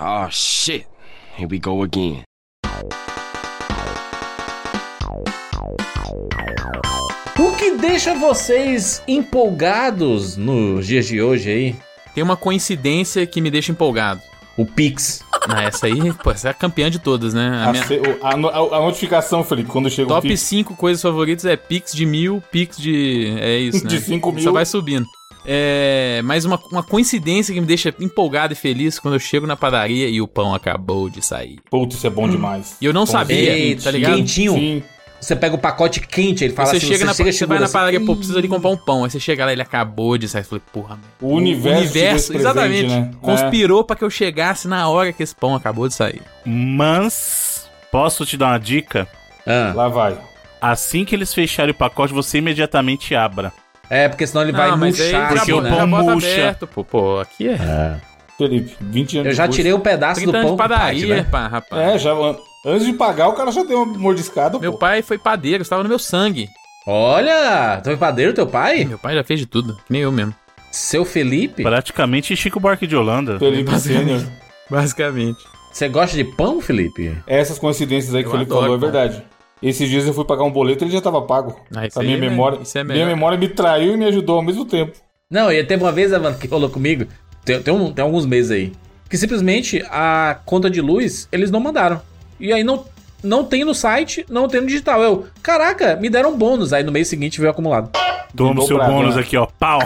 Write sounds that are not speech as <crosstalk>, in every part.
Oh shit. Here we go again. O que deixa vocês empolgados nos dias de hoje aí? Tem uma coincidência que me deixa empolgado. O Pix. Ah, essa aí, pô, essa é a campeã de todas, né? A A, minha- o- a a- a notificação, Felipe, quando chega Top Pix. 5 coisas favoritas é Pix de mil, Pix de. É isso, né? <laughs> De cinco mil. Só vai subindo. É, mas uma, uma coincidência que me deixa empolgado e feliz quando eu chego na padaria e o pão acabou de sair. Putz, isso é bom demais. E eu não Pão sabia, Eita, tá ligado? quentinho. Sim. Você pega o pacote quente, ele fala você assim, chega na, você chega você vai na segura, padaria, assim, pô, precisa ali comprar um pão. Aí você chega lá, ele acabou de sair. Eu falei, porra, meu. O universo, esse presente, exatamente. né? Conspirou pra que eu chegasse na hora que esse pão acabou de sair. Mas, posso te dar uma dica? Ah, É, lá vai. Assim que eles fecharem o pacote, você imediatamente abra. é, porque senão ele vai Ah, mas aí murchar. porque assim, o né? pão já bota murcha. aberto, pô. Pô, aqui é É. Felipe, 20 anos Eu já depois. tirei o pedaço do 30 anos pão de padaria, né? pá, rapaz. É, já, antes de pagar, o cara já deu uma mordiscada, Meu pô. pai foi padeiro, estava no meu sangue. Olha, tu foi padeiro teu pai? Meu pai já fez de tudo, que nem eu mesmo. Seu Felipe? Praticamente Chico Buarque de Holanda. Felipe Sênior. Basicamente. Você gosta de pão, Felipe? Essas coincidências aí que o Felipe adoro, falou é verdade. Esses dias eu fui pagar um boleto e ele já tava pago. Ah, isso a minha aí é- memória, isso é minha memória me traiu e me ajudou ao mesmo tempo. Não, e teve uma vez, Evandro, que rolou comigo, tem, tem, um- tem alguns meses aí, que simplesmente a conta de luz, eles não mandaram. E aí não, não tem no site, não tem no digital. Eu, caraca, me deram um bônus. Aí no mês seguinte veio acumulado. Toma o seu bônus né? aqui, ó. Pau.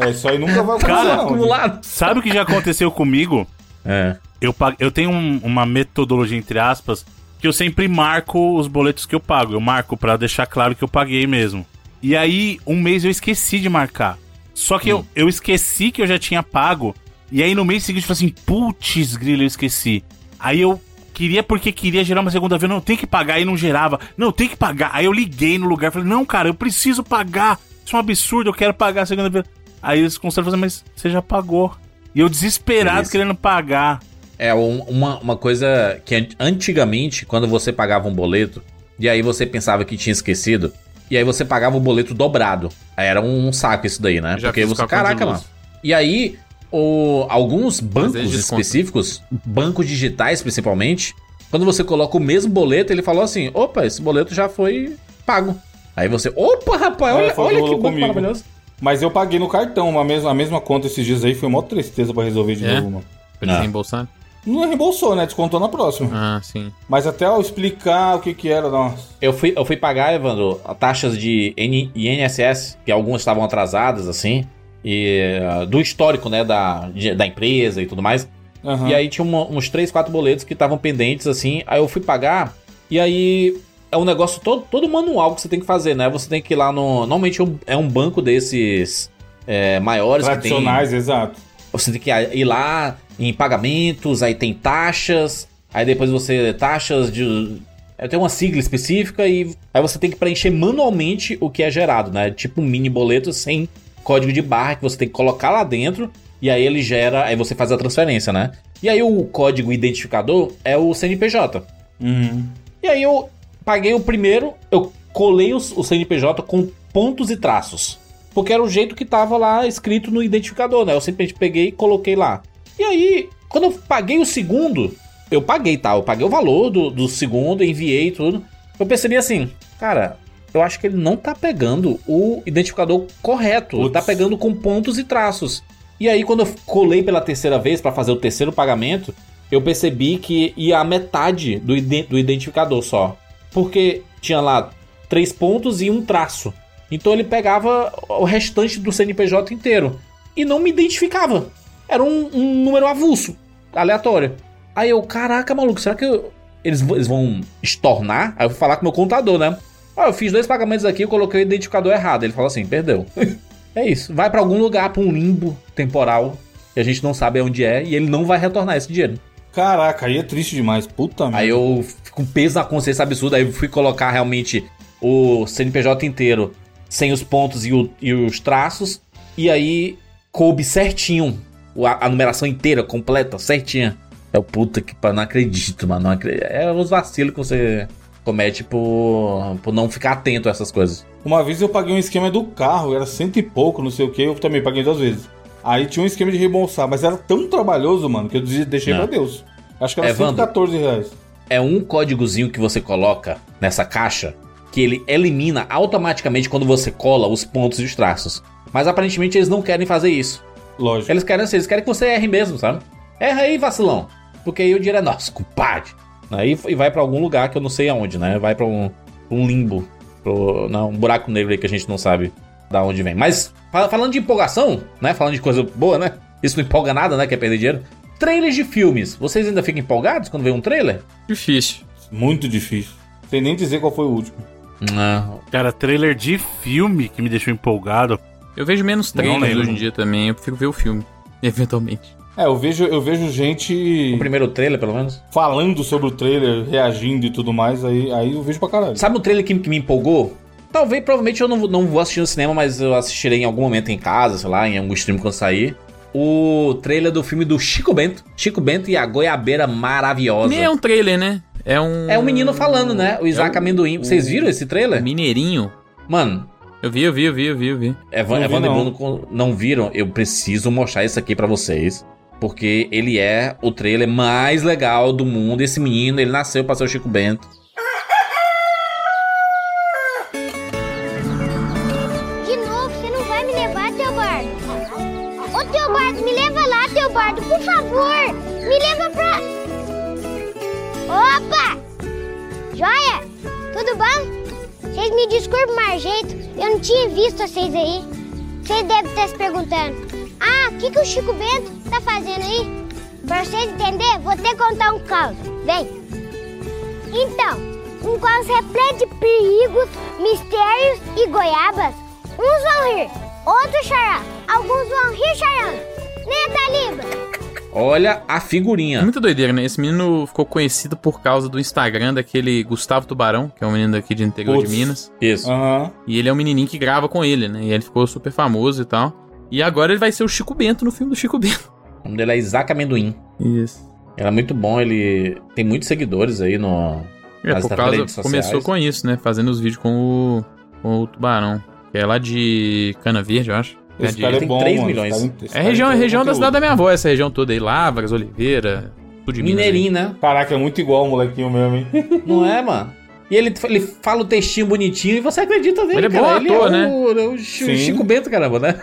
É, isso aí nunca vai acontecer, Cara, não. acumulado. Sabe o que já aconteceu comigo? É. Eu, eu tenho um- uma metodologia, entre aspas, que eu sempre marco os boletos que eu pago. Eu marco pra deixar claro que eu paguei mesmo. E aí, um mês eu esqueci de marcar. Só que eu, eu esqueci que eu já tinha pago. E aí, no mês seguinte, eu falei assim: putz, grilo, eu esqueci. Aí eu queria, porque queria gerar uma segunda vez. Não, tem que pagar. Aí não gerava. Não, tem que pagar. Aí eu liguei no lugar. Falei: não, cara, eu preciso pagar. Isso é um absurdo. Eu quero pagar a segunda vez. Aí eles consertam fazer, mas você já pagou. E eu desesperado Isso. querendo pagar. É um- uma, uma coisa que an- antigamente, quando você pagava um boleto, e aí você pensava que tinha esquecido, e aí você pagava o boleto dobrado. Aí era um saco isso daí, né? Já Porque você. Caraca, mano. E aí, o, alguns bancos específicos, bancos digitais principalmente, quando você coloca o mesmo boleto, ele falou assim: opa, esse boleto já foi pago. Aí você, opa, rapaz, olha, olha que banco comigo. maravilhoso. Mas eu paguei no cartão, a mesma, a mesma conta esses dias aí, foi uma tristeza pra resolver de É? novo, mano. Pra eles Ah. reembolsarem? Não reembolsou, né? Descontou na próxima. Ah, sim. Mas até eu explicar o que que era, nossa. Eu fui, eu fui pagar, Evandro, taxas de N, INSS, que algumas estavam atrasadas, assim, e do histórico, né, da, da empresa e tudo mais. Aham. E aí tinha uma- uns três, quatro boletos que estavam pendentes, assim. Aí eu fui pagar, e aí é um negócio todo, todo manual que você tem que fazer, né? Você tem que ir lá no. Normalmente é um- é banco desses é, maiores que tem. Tradicionais, exato. Você tem que ir lá em pagamentos, aí tem taxas, aí depois você. taxas de. é, Tem uma sigla específica e aí você tem que preencher manualmente o que é gerado, né? Tipo um mini boleto sem código de barra que você tem que colocar lá dentro e aí ele gera, aí você faz a transferência, né? E aí o código identificador é o CNPJ. Uhum. E aí eu paguei o primeiro, eu colei o, o CNPJ com pontos e traços. Porque era o jeito que tava lá escrito no identificador, né? Eu simplesmente peguei e coloquei lá. E aí, quando eu paguei o segundo, eu paguei, tá? Eu paguei o valor do, do segundo, enviei tudo. Eu percebi assim, cara, eu acho que ele não tá pegando o identificador correto. Ele Putz. tá pegando com pontos e traços. E aí, quando eu colei pela terceira vez pra fazer o terceiro pagamento, eu percebi que ia a metade do, do identificador só. Porque tinha lá três pontos e um traço. Então ele pegava o restante do CNPJ inteiro. E não me identificava. Era um, um número avulso, aleatório. Aí eu, caraca, maluco, será que eu- eles, vão- eles vão estornar? Aí eu fui falar com o meu contador, né? Ah, eu fiz dois pagamentos aqui, eu coloquei o identificador errado. Ele falou assim, perdeu. <laughs> é isso. Vai pra algum lugar, pra um limbo temporal, que a gente não sabe onde é, e ele não vai retornar esse dinheiro. Caraca, aí é triste demais. Puta merda. Aí eu fico com peso na consciência absurda. Aí eu fui colocar realmente o CNPJ inteiro, sem os pontos e, o- e os traços. E aí coube certinho a, a numeração inteira, completa, certinha. É o puta que não acredito, mano. Não acredito. É os vacilos que você comete por, por não ficar atento a essas coisas. Uma vez eu paguei um esquema do carro, era cento e pouco, não sei o que, eu também paguei duas vezes. Aí tinha um esquema de reembolsar, mas era tão trabalhoso, mano, que eu deixei Não. pra Deus. Acho que era Evandro. 114 reais. É um códigozinho que você coloca nessa caixa que ele elimina automaticamente quando você cola os pontos e os traços. Mas aparentemente eles não querem fazer isso. Lógico. Eles querem assim, eles querem que você erre mesmo, sabe? Erra aí, vacilão. Porque aí o dinheiro é nosso, compadre. Aí e vai pra algum lugar que eu não sei aonde, né? Vai pra um, um limbo. Pro, não, um buraco negro aí que a gente não sabe da onde vem. Mas fa- falando de empolgação, né? Falando de coisa boa, né? Isso não empolga nada, né? Que é perder dinheiro. Trailers de filmes. Vocês ainda ficam empolgados quando vê um trailer? Difícil. Muito difícil. Sem nem dizer qual foi o último. Não. Cara, trailer de filme que me deixou empolgado. Eu vejo menos trailers hoje em dia também. Eu prefiro ver o filme, <laughs> eventualmente. É, eu vejo, eu vejo gente O primeiro trailer, pelo menos. falando sobre o trailer, reagindo e tudo mais, aí, aí eu vejo pra caralho. Sabe um trailer que, que me empolgou? Talvez, provavelmente eu não, vou- não vou assistir no cinema, mas eu assistirei em algum momento em casa, sei lá, em algum stream quando sair. O trailer do filme do Chico Bento. Chico Bento e a goiabeira maravilhosa. Nem é um trailer, né? É um. É um menino falando, né? O Isaac É o- Amendoim. Vocês viram esse trailer? Mineirinho. Mano, Eu vi, eu vi, eu vi, eu vi, eu vi. Evan, Não vi, Evandro e não. Bruno con- não viram? Eu preciso mostrar isso aqui pra vocês. Porque ele é o trailer mais legal do mundo. Esse menino, ele nasceu pra ser o Chico Bento. De novo, você não vai me levar, Teobardo? Ô, Teobardo, me leva lá, Teobardo, por favor. Me leva pra... Opa! Joia? Tudo bom? Vocês me desculpem, mais jeito. Eu não tinha visto vocês aí. Vocês devem estar se perguntando. Ah, o que, que o Chico Bento tá fazendo aí? Pra vocês entenderem, vou ter que contar um caos. Vem. Então, um caos repleto de perigos, mistérios e goiabas. Uns vão rir, outros chorar. Alguns vão rir chorando. Né, Taliba? Olha a figurinha. muita doideira, né? Esse menino ficou conhecido por causa do Instagram daquele Gustavo Tubarão, que é um menino daqui de interior Putz. de Minas. Isso. Aham. E ele é um menininho que grava com ele, né? E ele ficou super famoso e tal. E agora ele vai ser o Chico Bento no filme do Chico Bento. O nome dele é Isaac Amendoim. Isso. Ele é muito bom, ele tem muitos seguidores aí no. É, por causa. Começou com isso, né? Fazendo os vídeos com o, com o Tubarão. Que é lá de Cana Verde, eu acho. É, Esse de- cara é tem bom, 3 mano. milhões. Cara- é região, é tem região da cidade da minha avó, essa região toda aí. Lavras, Oliveira, tudo de. Mineirinho, né? Caraca, é muito igual o molequinho mesmo, hein? <laughs> Não é, mano? E ele, ele fala o textinho bonitinho e você acredita nele, Ele é bom ator, é né? O, é o Chi- Sim. Chico Bento, caramba, né?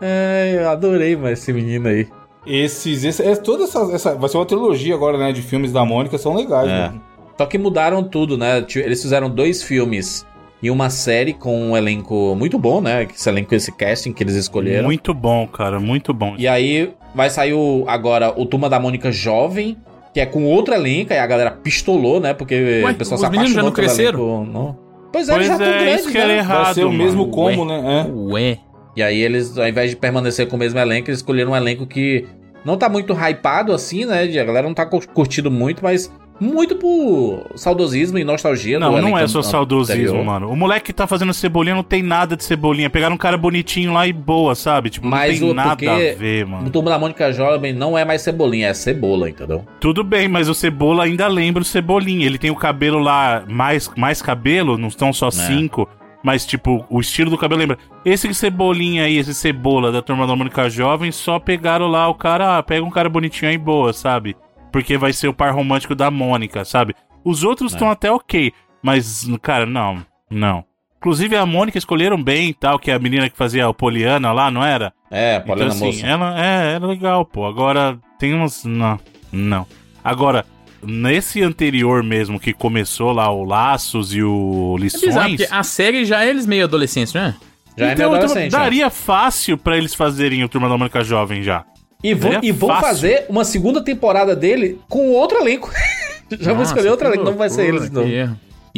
É, eu adorei, mas esse menino aí. Esses, esse, é, toda essa, essa- Vai ser uma trilogia agora, né? De filmes da Mônica, são legais, É. mano. Só que mudaram tudo, né? Eles fizeram dois filmes e uma série com um elenco muito bom, né? Esse elenco, esse casting que eles escolheram. Muito bom, cara, muito bom. E aí vai sair o- agora o Turma da Mônica Jovem, que é com outro elenco, aí a galera pistolou, né? Porque Ué, o pessoal os se meninos já apaixonou não cresceram? elenco, não. Pois é, Pois eles já estão é, grandes, isso que era né? errado. Vai ser o mano. mesmo Ué. combo, né? É. Ué. E aí eles, ao invés de permanecer com o mesmo elenco, eles escolheram um elenco que não tá muito hypado assim, né? A galera não tá cu- curtindo muito, mas muito por saudosismo e nostalgia. Não, não é só saudosismo, anterior. mano. O moleque que tá fazendo cebolinha não tem nada de cebolinha. Pegaram um cara bonitinho lá e boa, sabe? Tipo, Mas não o- tem nada porque a ver, O mano. Turma da Mônica Jovem não é mais cebolinha, é cebola, entendeu? Tudo bem, mas o Cebola ainda lembra o Cebolinha. Ele tem o cabelo lá, mais, mais cabelo, não estão só cinco. Mas, tipo, o estilo do cabelo lembra. Esse Cebolinha aí, esse Cebola da Turma da Mônica Jovem, só pegaram lá o cara, ah, pega um cara bonitinho aí boa, sabe? Porque vai ser o par romântico da Mônica, sabe? Os outros estão até ok, mas, cara, não, não. Inclusive a Mônica escolheram bem e tal, que é a menina que fazia o Poliana lá, não era? É, Então, Paulina assim, Moça. ela é, é legal, pô. Agora, tem uns. Não, não. Agora, nesse anterior mesmo, que começou lá o Laços e o É Lições. bizarro, porque a série já é eles meio adolescentes, não é? Já é então, meio então, adolescente. né? daria fácil pra eles fazerem o Turma da Mônica Jovem já. E vão, e vão fácil. fazer uma segunda temporada dele com outro elenco. <laughs> Já vou Nossa, escolher outro elenco, não vai ser eles, que não.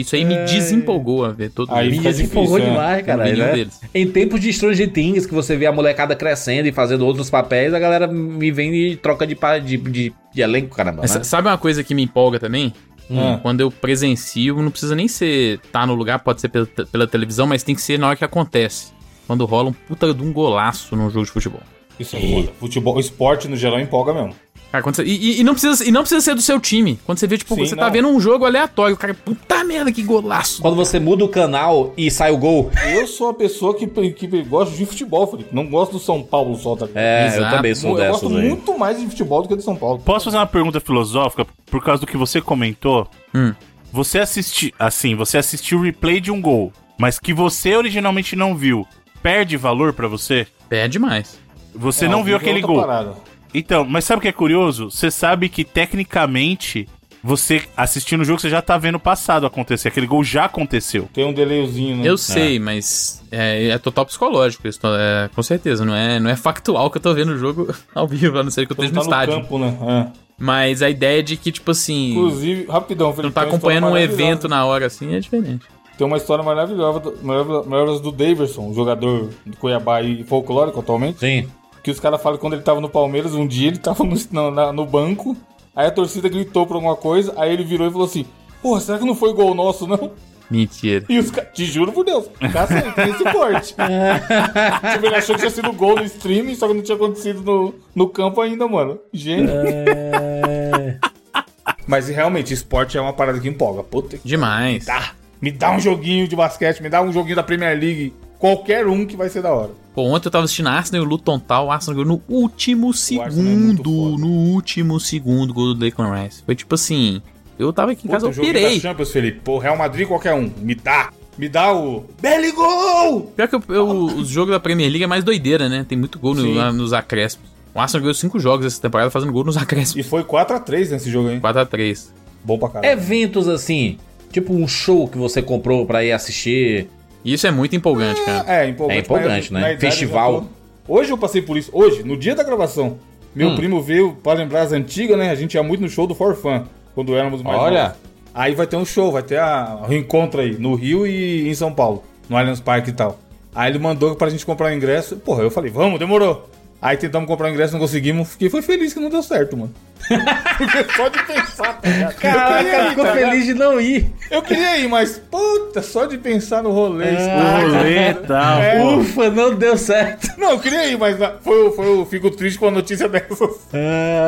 Isso aí me desempolgou a ver todo Aí Me desempolgou difícil, é. demais, caralho, Nenhum né? deles. Em tempos de Stranger Things, que você vê a molecada crescendo e fazendo outros papéis, a galera me vem e troca de, de, de, de elenco, caramba, Mas né? Sabe uma coisa que me empolga também? Hum. Quando eu presencio, não precisa nem ser tá no lugar, pode ser pela, pela televisão, mas tem que ser na hora que acontece. Quando rola um puta de um golaço num jogo de futebol. Isso é foda. Futebol, o esporte no geral empolga mesmo. Cara, quando você- e, e- não precisa, e não precisa ser do seu time. Quando você vê, tipo, Sim, você tá não. vendo um jogo aleatório, o cara, puta merda, que golaço. Quando você muda o canal e sai o gol. Eu sou uma pessoa que, que gosta de futebol, Felipe. Não gosto do São Paulo só, tá? É, Exato. eu também sou eu dessas gosto aí. muito mais de futebol do que de São Paulo. Posso fazer uma pergunta filosófica por causa do que você comentou? Hum. Você assistiu, assim, você assistiu o replay de um gol, mas que você originalmente não viu, perde valor pra você? Perde demais. Você É, não viu é aquele gol. parada. Então, mas sabe o que é curioso? Você sabe que tecnicamente você assistindo o jogo você já tá vendo o passado acontecer, aquele gol já aconteceu. Tem um delayzinho, né? Eu sei, mas é, é total psicológico isso, é, com certeza. Não é, não é factual que eu tô vendo o jogo <laughs> ao vivo, a não ser que eu esteja no tá no estádio. campo, né? É. Mas a ideia de que, tipo assim, Inclusive, rapidão, você Felipe. não tá acompanhando um evento na hora assim, é diferente. Tem uma história maravilhosa, maravilhosa do Daverson, um jogador do Cuiabá e folclórico atualmente. Sim. Que os caras falam que quando ele tava no Palmeiras, um dia ele tava no, na- no banco, aí a torcida gritou por alguma coisa, aí ele virou e falou assim: Porra, será que não foi gol nosso, não? Mentira. E os caras, te juro por Deus, caça aí, tem esse corte. <laughs> tipo, ele achou que tinha sido gol no streaming, só que não tinha acontecido no, no campo ainda, mano. Gênio. Mas realmente, esporte é uma parada que empolga. Puta que Demais. dá. Me dá um joguinho de basquete, me dá um joguinho da Premier League. Qualquer um que vai ser da hora. Pô, ontem eu tava assistindo Arsenal e o Luton tal, o Arsenal ganhou no último é segundo, foda. no último segundo gol do Declan Rice. Foi tipo assim, eu tava aqui em casa, Puta, eu joguinho pirei. da Champions, Felipe. Pô, Real Madrid, qualquer um. Me dá. Me dá o. Belly Gol! Pior que eu, eu, os jogos da Premier League é mais doideira, né? Tem muito gol no- lá nos acréscimos. O Arsenal ganhou cinco jogos essa temporada fazendo gol nos acréscimos. E foi 4x3 nesse jogo aí. 4x3. Bom pra caralho. Eventos assim, tipo um show que você comprou pra ir assistir. Isso é muito empolgante, cara. É, empolgante. É empolgante, mas né? Festival. tô- Hoje eu passei por isso. Hoje, no dia da gravação. Meu Hum. primo veio pra lembrar as antigas, né? A gente ia muito no show do For Fun, quando éramos mais Olha. novos. Aí vai ter um show, vai ter a, o reencontro aí, no Rio e em São Paulo, no Allianz Parque e tal. Aí ele mandou pra gente comprar o ingresso. Porra, eu falei, vamos, demorou. Aí tentamos comprar o ingresso, não conseguimos. Fiquei foi feliz que não deu certo, mano. Porque só de pensar, tá? Eu queria Caraca, ir, ficou tá feliz de não ir. Eu queria ir, mas, puta, só de pensar no rolê. O estraga, rolê e tal, É. Ufa, não deu certo. Não, eu queria ir, mas na- foi, o- foi, eu fico triste com a notícia <laughs> dessas.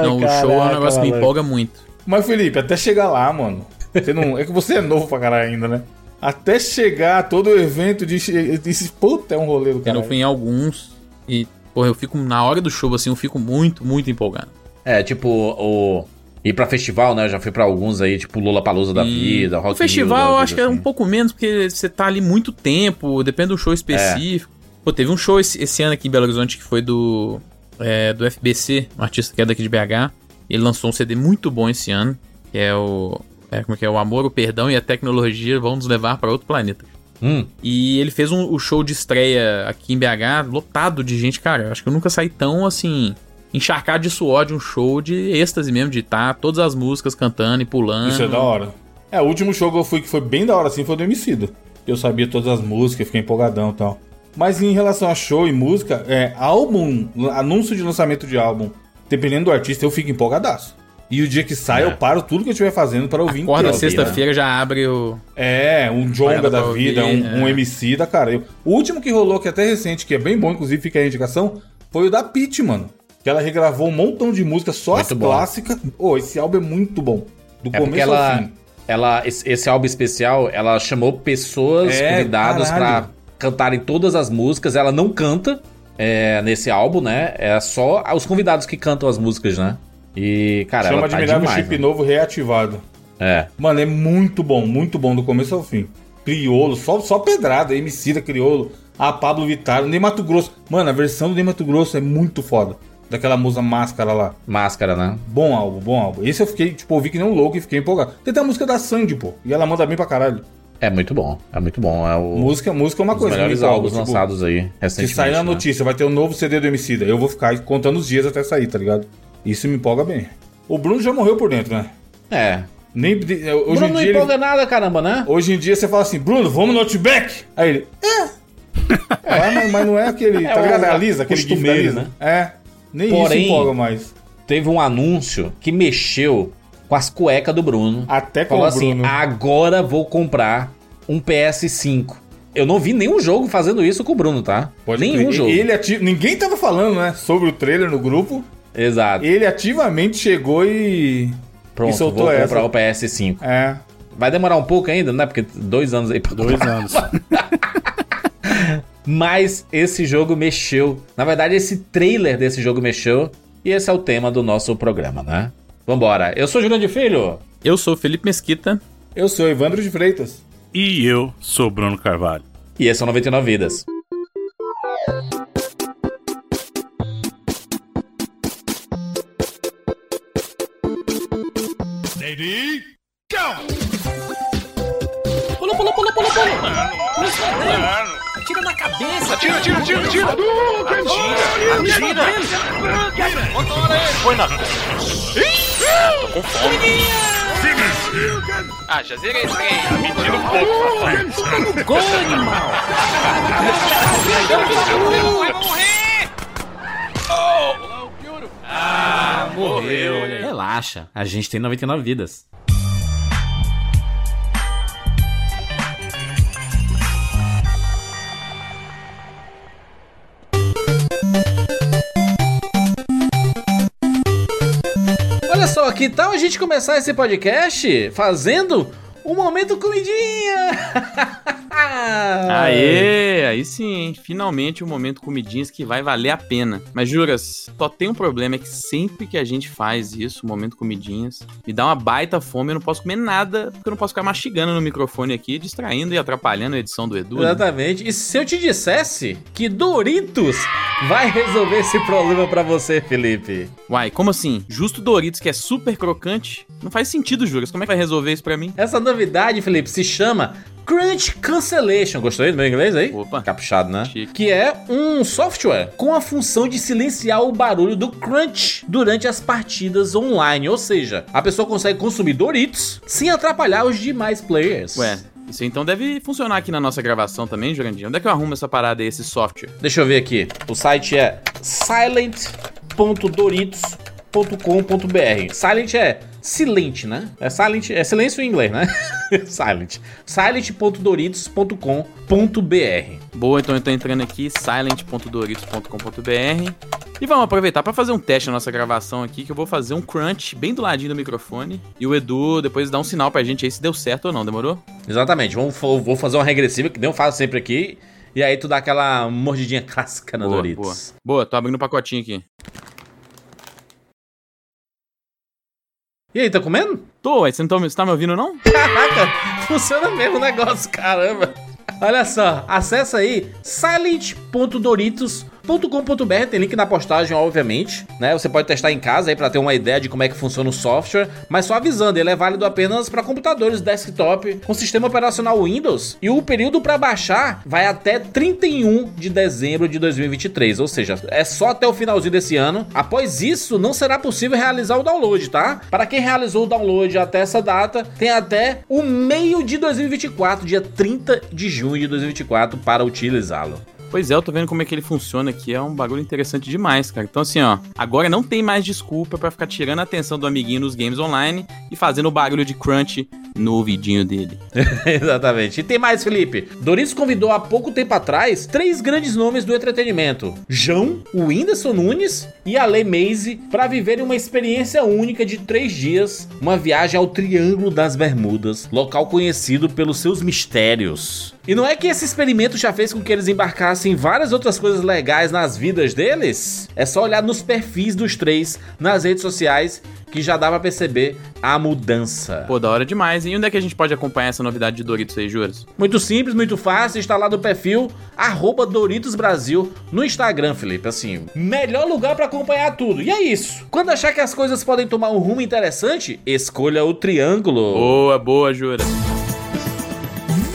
Não, o show é um negócio que me empolga muito. Mas, Felipe, até chegar lá, mano. Você não, é que você é novo pra caralho ainda, né? Até chegar todo o evento de. che- de puta, é um rolê do Eu cara. não fui em alguns e, porra, eu fico, na hora do show, assim, eu fico muito, muito empolgado. É, tipo, o. Ir pra festival, né? Eu já fui pra alguns aí, tipo Lula Palusa da vida, Rock O festival da eu acho que é assim. um pouco menos, porque você tá ali muito tempo, depende do show específico. Pô, teve um show esse, esse ano aqui em Belo Horizonte que foi do, é, do FBC, um artista que é daqui de BH. Ele lançou um CD muito bom esse ano, que é o. É, como é que é? O amor, o perdão e a tecnologia vão nos levar para outro planeta. Hum, E ele fez um, o show de estreia aqui em BH, lotado de gente, cara. Eu acho que eu nunca saí tão assim. Encharcado de suor de um show de êxtase mesmo, de estar todas as músicas cantando e pulando. Isso é da hora. É, o último show que eu fui que foi bem da hora assim foi do Emicida. Eu sabia todas as músicas, fiquei empolgadão e tal. Mas em relação a show e música, é, álbum, anúncio de lançamento de álbum, dependendo do artista, eu fico empolgadaço. E o dia que sai, É. eu paro tudo que eu estiver fazendo para ouvir Acorda inteiro. sexta-feira, já abre o. É, um Jonga da vida, ouvir, um, um é. MC da cara. Eu- o último que rolou, que é até recente, que é bem bom, inclusive fica aí a indicação, foi o da Pitty, mano. Que ela regravou um montão de música, só Muito as bom. clássicas. Ô, esse álbum é muito bom. Do É porque começo ao ela, fim. ela esse, esse álbum especial, ela chamou pessoas É, convidadas pra cantarem todas as músicas. Ela não canta é, nesse álbum, né? É só os convidados que cantam as músicas, né? E, cara, Chama ela tá Admirável demais. Chip né? Novo reativado. É. Mano, é muito bom, muito bom do começo ao fim. Criolo, só, só pedrada, MC da Criolo, a Pablo Vittar, Ney Mato Grosso. Mano, a versão do Ney Mato Grosso é muito foda. Daquela musa máscara lá. Máscara, né? Bom álbum, bom álbum. Esse eu fiquei, tipo, ouvi que nem um louco e fiquei empolgado. Tem até a música da Sandy, pô. E ela manda bem pra caralho. É muito bom. É muito bom. É o, Música, música é uma um dos coisa. melhores álbuns tipo, lançados aí Se recentemente. sair a né? notícia, vai ter um novo CD do Emicida. Eu vou ficar contando os dias até sair, tá ligado? Isso me empolga bem. O Bruno já morreu por dentro, né? É. Nem, hoje, Bruno em não dia ele- empolga nada, caramba, né? hoje em dia você fala assim, Bruno, vamos no Outback? Aí ele, é. É, mas, mas não é aquele, É tá ligado? A Lisa, aquele gif da costumeiro, Lisa. né? É. Nem Porém- isso empolga mais. Teve um anúncio que mexeu com as cuecas do Bruno. Até com Falou o assim: Bruno. agora vou comprar um PS5. Eu não vi nenhum jogo fazendo isso com o Bruno, tá? Pode nenhum crer. jogo. Ele ati- Ninguém tava falando, né, sobre o trailer no grupo. Exato. Ele ativamente chegou e. Pronto, e soltou vou essa. comprar o PS5. É. Vai demorar um pouco ainda, né? Porque dois anos aí pra Dois <laughs> anos. <laughs> Mas esse jogo mexeu. Na verdade, esse trailer desse jogo mexeu. E esse é o tema do nosso programa, né? Vambora. Eu sou Jurandir Filho. Eu sou o Felipe Mesquita. Eu sou Evandro de Freitas. e eu sou Bruno Carvalho. E esse é o 99 Vidas. Pula, pula, pula, pula, pula. Atira na cabeça. Atira, atira, atira, atira. Atira, atira. Põe na. Tô com fome. Ah, já zerei esse trem. Me tira um pouco, papai. Gol, animal. Vai morrer! Ah, morreu. Relaxa, a gente tem 99 vidas. Que tal a gente começar esse podcast fazendo um momento comidinha? <laughs> Aê, aí sim, hein? finalmente o momento comidinhas que vai valer a pena. Mas juras, só tem um problema, é que sempre que a gente faz isso, o momento comidinhas, me dá uma baita fome, eu não posso comer nada, porque eu não posso ficar mastigando no microfone aqui, distraindo e atrapalhando a edição do Edu. né? Exatamente. E se eu te dissesse que Doritos vai resolver esse problema pra você, Felipe? Uai, como assim? Justo Doritos, que é super crocante, não faz sentido, Juras. Como é que vai resolver isso pra mim? Essa novidade, Felipe, se chama Crunch Cancellation. Gostou aí do meu inglês aí? Opa. Capuchado, né? Chique. Que é um software com a função de silenciar o barulho do crunch durante as partidas online. Ou seja, a pessoa consegue consumir Doritos sem atrapalhar os demais players. Ué, isso então deve funcionar aqui na nossa gravação também, Jurandinho. Onde é que eu arrumo essa parada aí, esse software? Deixa eu ver aqui. O site é silent.doritos.com.br. Silent é silente, né? É silent, é silêncio em inglês, né? <laughs> silent. silent.doritos.com.br. Boa, então eu tô entrando aqui, silent.doritos.com.br. E vamos aproveitar para fazer um teste na nossa gravação aqui, que eu vou fazer um crunch bem do ladinho do microfone. E o Edu depois dá um sinal pra gente aí se deu certo ou não, demorou? Exatamente. Vamos, vou fazer uma regressiva, que nem eu faço sempre aqui. E aí tu dá aquela mordidinha <laughs> clássica no boa, Doritos. boa. Boa, tô abrindo o pacotinho aqui. E aí, tá comendo? Tô, ué, você não tá, você tá me ouvindo não? <laughs> Caraca, funciona mesmo o negócio, caramba. Olha só, acessa aí silent.doritos.com.br, tem link na postagem, obviamente, né? Você pode testar em casa aí para ter uma ideia de como é que funciona o software, mas só avisando, ele é válido apenas para computadores desktop com sistema operacional Windows e o período para baixar vai até 31 de dezembro de 2023, ou seja, é só até o finalzinho desse ano. Após isso, não será possível realizar o download, tá? Para quem realizou o download até essa data, tem até o meio de 2024, dia 30 de junho de 2024 para utilizá-lo. Pois é, eu tô vendo como é que ele funciona aqui, é um bagulho interessante demais, cara. Então assim, ó, agora não tem mais desculpa pra ficar tirando a atenção do amiguinho nos games online e fazendo o barulho de crunch no ouvidinho dele. <laughs> Exatamente. E tem mais, Felipe. Doritos convidou há pouco tempo atrás três grandes nomes do entretenimento: João, o Whindersson Nunes e a Lei Maze para viverem uma experiência única de três dias, uma viagem ao Triângulo das Bermudas, local conhecido pelos seus mistérios. E não é que esse experimento já fez com que eles embarcassem em várias outras coisas legais nas vidas deles? É só olhar nos perfis dos três nas redes sociais que já dá pra perceber a mudança. Pô, da hora demais. E onde é que a gente pode acompanhar essa novidade de Doritos aí, Juras? Muito simples, muito fácil, está lá no perfil arroba Doritos Brasil no Instagram, Felipe. Assim, melhor lugar pra acompanhar tudo. E é isso. Quando achar que as coisas podem tomar um rumo interessante, escolha o triângulo. Boa, boa, Juras.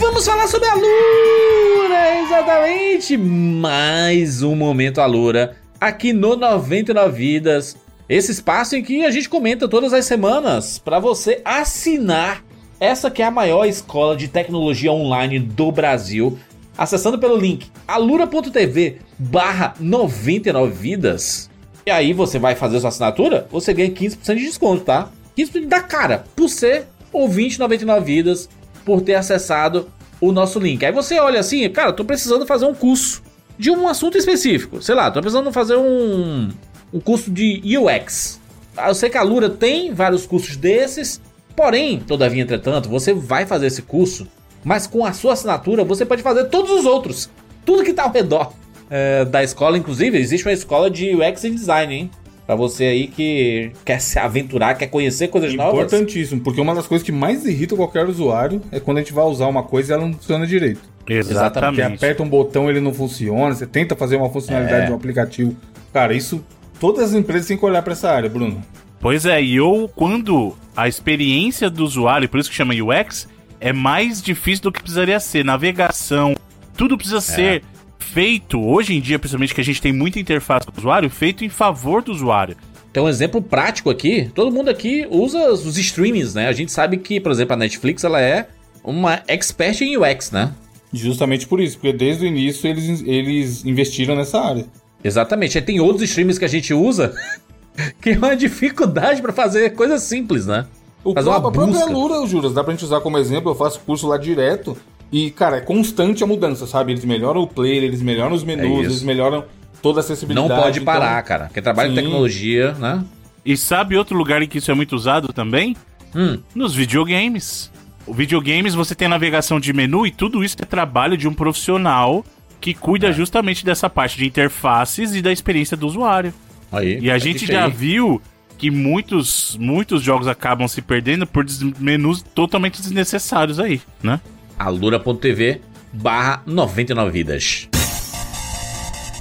Vamos falar sobre a Lura, exatamente. Mais um momento Alura aqui no 99 Vidas. Esse espaço em que a gente comenta todas as semanas para você assinar essa que é a maior escola de tecnologia online do Brasil, acessando pelo link alura.tv barra 99 vidas. E aí você vai fazer sua assinatura, você ganha 15% de desconto, tá? 15% da cara, por ser ouvinte 99 vidas, por ter acessado o nosso link. Aí você olha assim, cara, tô precisando fazer um curso de um assunto específico. Sei lá, tô precisando fazer um um curso de UX. Eu sei que a Lura tem vários cursos desses, porém, todavia, entretanto, você vai fazer esse curso, mas com a sua assinatura você pode fazer todos os outros. Tudo que tá ao redor é, da escola, inclusive, existe uma escola de UX e design, hein? Pra você aí que quer se aventurar, quer conhecer coisas novas. Importantíssimo, porque uma das coisas que mais irrita qualquer usuário é quando a gente vai usar uma coisa e ela não funciona direito. Porque Exatamente. aperta um botão ele não funciona, você tenta fazer uma funcionalidade É. de um aplicativo. Cara, isso. Todas as empresas têm que olhar pra essa área, Bruno. Pois é, e eu, quando a experiência do usuário, por isso que chama UX, é mais difícil do que precisaria ser. Navegação, tudo precisa ser feito, hoje em dia, principalmente que a gente tem muita interface com o usuário, feito em favor do usuário. Tem um exemplo prático aqui. Todo mundo aqui usa os streamings, né? A gente sabe que, por exemplo, a Netflix ela é uma expert em UX, né? Justamente por isso, porque desde o início eles, eles investiram nessa área. Exatamente. Aí tem outros streamings que a gente usa <laughs> que é uma dificuldade pra fazer coisas simples, né? O Fazer uma próprio- a própria busca. Lura, Juras, dá pra gente usar como exemplo, eu faço curso lá direto. E, cara, é constante a mudança, sabe? Eles melhoram o player, eles melhoram os menus, É eles melhoram toda a Não acessibilidade. pode então- parar, cara. Quem trabalha em tecnologia, né? E sabe outro lugar em que isso é muito usado também? Hum. Nos videogames. O videogames você tem navegação de menu e tudo isso é trabalho de um profissional que É. cuida justamente dessa parte de interfaces e da experiência do usuário. Aí, E a assiste gente já aí. viu que muitos, muitos jogos acabam se perdendo por menus totalmente desnecessários aí, né? alura.tv barra 99 vidas.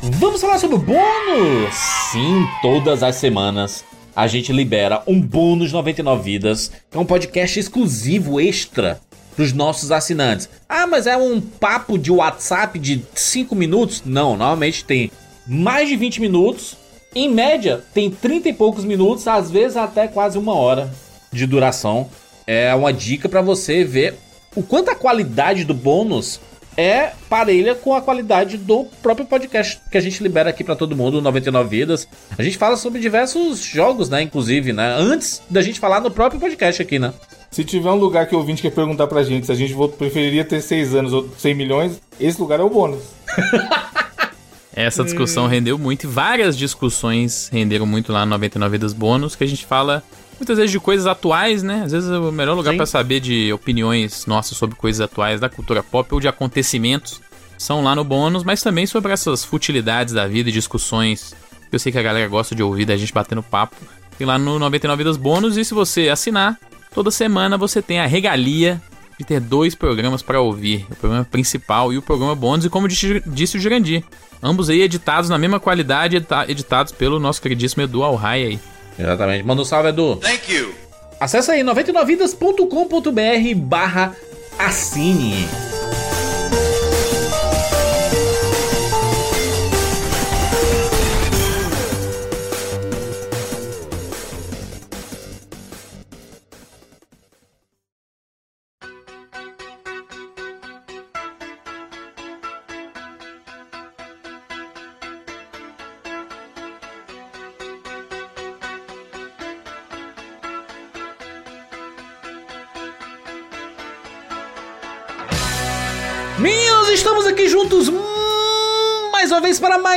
Vamos falar sobre o bônus! Sim, todas as semanas a gente libera um bônus 99 vidas, que é um podcast exclusivo extra dos nossos assinantes. Ah, mas é um papo de WhatsApp de 5 minutos? Não, normalmente tem mais de 20 minutos. Em média, tem 30 e poucos minutos, às vezes até quase uma hora de duração. É uma dica pra você ver o quanto a qualidade do bônus é parelha com a qualidade do próprio podcast que a gente libera aqui pra todo mundo, 99 Vidas. A gente fala sobre diversos jogos, né, inclusive, né, antes da gente falar no próprio podcast aqui, né. Se tiver um lugar que o ouvinte quer perguntar pra gente se a gente preferiria ter 6 anos ou 100 milhões, esse lugar é o bônus. <laughs> Essa discussão rendeu muito e várias discussões renderam muito lá no 99 Vidas Bônus, que a gente fala muitas vezes de coisas atuais, né? Às vezes é o melhor lugar pra saber de opiniões nossas sobre coisas atuais da cultura pop ou de acontecimentos são lá no bônus, mas também sobre essas futilidades da vida e discussões que eu sei que a galera gosta de ouvir da gente batendo papo. Tem lá no 99 Vidas Bônus e se você assinar, toda semana você tem a regalia de ter dois programas pra ouvir, o programa principal e o programa bônus, e como disse, o Jurandir, ambos aí editados na mesma qualidade, edita- editados pelo nosso queridíssimo Edu Alhai aí. Exatamente. Manda um salve, Edu. Thank you. Acesse aí 99vidas.com.br barra assine.